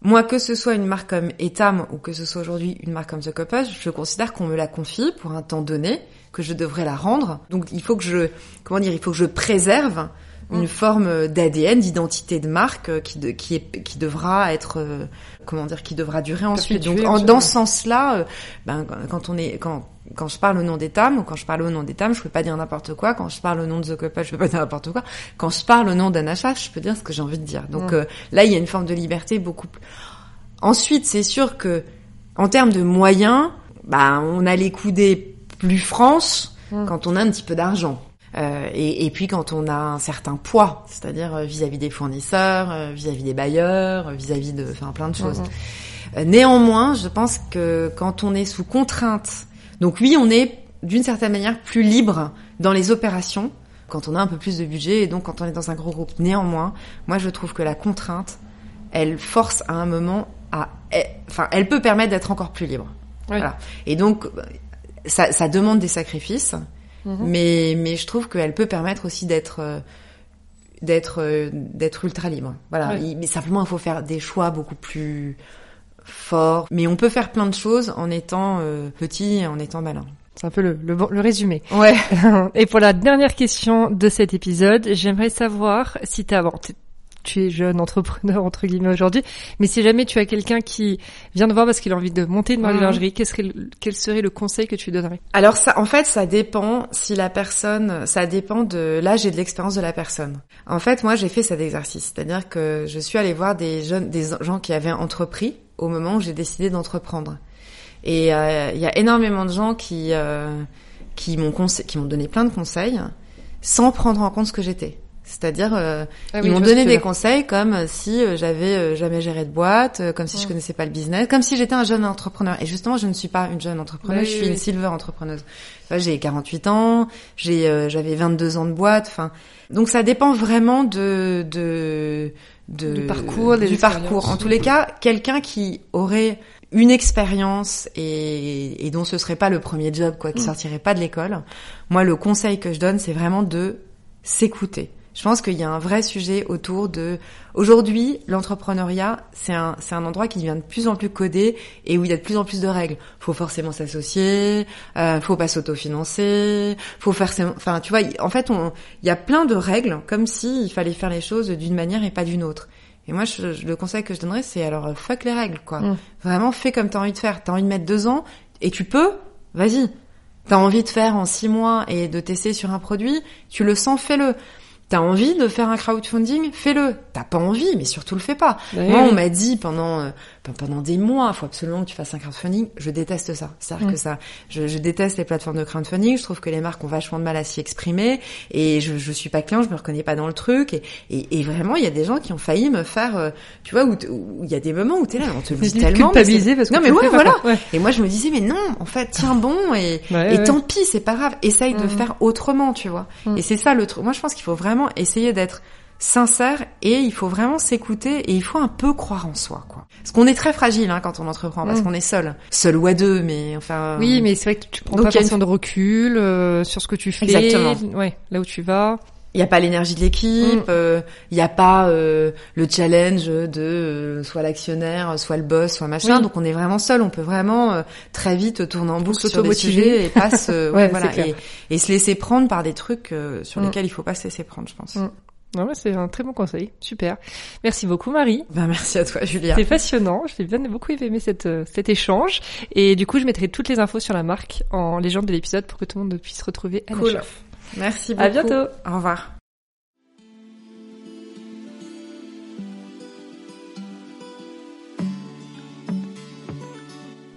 Moi, que ce soit une marque comme Etam ou que ce soit aujourd'hui une marque comme The Couple, je considère qu'on me la confie pour un temps donné, que je devrais la rendre. Donc, il faut que je, comment dire, il faut que je préserve une Mm. forme d'ADN, d'identité de marque euh, qui, de- qui, est, qui devra être, euh, comment dire, qui devra durer ensuite. Donc, en, dans ce sens-là, euh, ben, quand on est, quand, quand je parle au nom d'Etam ou quand je parle au nom d'Etam, je peux pas dire n'importe quoi. Quand je parle au nom de The Couple, je peux pas dire n'importe quoi. Quand je parle au nom d'Anacha, je peux dire ce que j'ai envie de dire. Donc Mm. euh, là, il y a une forme de liberté beaucoup plus. Ensuite, c'est sûr que en termes de moyens, bah, on a les coudées plus franches Mm. quand on a un petit peu d'argent. Euh, et, et puis quand on a un certain poids, c'est-à-dire euh, vis-à-vis des fournisseurs, euh, vis-à-vis des bailleurs, euh, vis-à-vis de, enfin, plein de choses. Mhm. Euh, néanmoins, je pense que quand on est sous contrainte, donc oui, on est d'une certaine manière plus libre dans les opérations quand on a un peu plus de budget et donc quand on est dans un gros groupe. Néanmoins, moi je trouve que la contrainte, elle force à un moment à, eh, enfin, elle peut permettre d'être encore plus libre. Voilà. Et donc, ça, ça demande des sacrifices, Mhm. mais mais je trouve qu'elle peut permettre aussi d'être euh, d'être euh, d'être ultra libre. Voilà. Mais simplement, il faut faire des choix beaucoup plus forts. Mais on peut faire plein de choses en étant euh, petit et en étant malin. C'est un peu le, le, bon- le résumé. Ouais. [LAUGHS] Et pour la dernière question de cet épisode, j'aimerais savoir si t'as, bon, t'es- tu es jeune entrepreneur entre guillemets aujourd'hui, mais si jamais tu as quelqu'un qui vient te voir parce qu'il a envie de monter une marque de Mhm. lingerie, quel serait, le- quel serait le conseil que tu lui donnerais? Alors ça, en fait, ça dépend si la personne, ça dépend de l'âge et de l'expérience de la personne. En fait, moi, j'ai fait cet exercice, c'est-à-dire que je suis allée voir des jeunes, des gens qui avaient entrepris au moment où j'ai décidé d'entreprendre. Et euh, il y a énormément de gens qui euh, qui m'ont qui m'ont donné plein de conseils sans prendre en compte ce que j'étais. C'est-à-dire, euh, Ah ils m'ont donné des conseils comme euh, si euh, j'avais euh, jamais géré de boîte, comme si je Mm. connaissais pas le business, comme si j'étais un jeune entrepreneur. Et justement, je ne suis pas une jeune entrepreneuse, je suis oui, une silver entrepreneuse. Enfin, j'ai 48 ans, j'ai euh, j'avais 22 ans de boîte. Enfin, donc ça dépend vraiment de de de Du parcours, des du parcours. En tous les cas, quelqu'un qui aurait une expérience et, et dont ce serait pas le premier job, quoi, qui Mm. sortirait pas de l'école. Moi, le conseil que je donne, c'est vraiment de s'écouter. Je pense qu'il y a un vrai sujet autour de aujourd'hui l'entrepreneuriat c'est un c'est un endroit qui devient de plus en plus codé et où il y a de plus en plus de règles. Faut forcément s'associer, euh, faut pas s'autofinancer, faut faire enfin tu vois en fait on il y a plein de règles comme si il fallait faire les choses d'une manière et pas d'une autre. Et moi je, je- le conseil que je donnerais c'est alors euh, fuck les règles quoi. Mm. Vraiment fais comme t'as envie de faire. T'as envie de mettre deux ans et tu peux, vas-y. T'as envie de faire en six mois et de tester sur un produit, tu le sens, fais-le. T'as envie de faire un crowdfunding, fais-le. T'as pas envie, mais surtout le fais pas. Moi, on m'a dit pendant euh, pendant des mois, faut absolument que tu fasses un crowdfunding. Je déteste ça. C'est-à-dire Mm. que ça, je, je déteste les plateformes de crowdfunding. Je trouve que les marques ont vachement de mal à s'y exprimer et je, je suis pas client, je me reconnais pas dans le truc. Et, et, et vraiment, il y a des gens qui ont failli me faire, euh, tu vois, où il y a des moments où t'es là, on te le dit tellement. culpabilisé parce que non mais ouais, voilà. Ouais. Et moi, je me disais, mais non, en fait, tiens bon et, Ouais, et tant pis, c'est pas grave. Essaye de Mhm. faire autrement, tu vois. Mhm. Et c'est ça le truc. Moi, je pense qu'il faut vraiment essayer d'être sincère et il faut vraiment s'écouter et il faut un peu croire en soi, quoi. Parce qu'on est très fragile hein, quand on entreprend, parce Mhm. qu'on est seul, seul ou à deux, mais enfin. Oui, mais c'est vrai que tu prends Donc, pas une- de recul euh, sur ce que tu fais. Exactement. Ouais, là où tu vas. il y a pas l'énergie de l'équipe, Mhm. euh, il y a pas euh, le challenge de euh, soit l'actionnaire, soit le boss, soit machin. Oui. Donc on est vraiment seul. On peut vraiment euh, très vite tourner en boucle sur des s'automotiver. sujets et pas se, [LAUGHS] ouais, Ouais, voilà, et, et se laisser prendre par des trucs euh, sur Mhm. lesquels il faut pas se laisser prendre, je pense. Non, mais c'est un très bon conseil. Super. Merci beaucoup, Marie. Ben merci à toi, Julia. C'est passionnant. J'ai bien beaucoup aimé cette, euh, cet échange. Et du coup, je mettrai toutes les infos sur la marque en légende de l'épisode pour que tout le monde puisse retrouver Anna Cool. Merci beaucoup. À bientôt. Au revoir.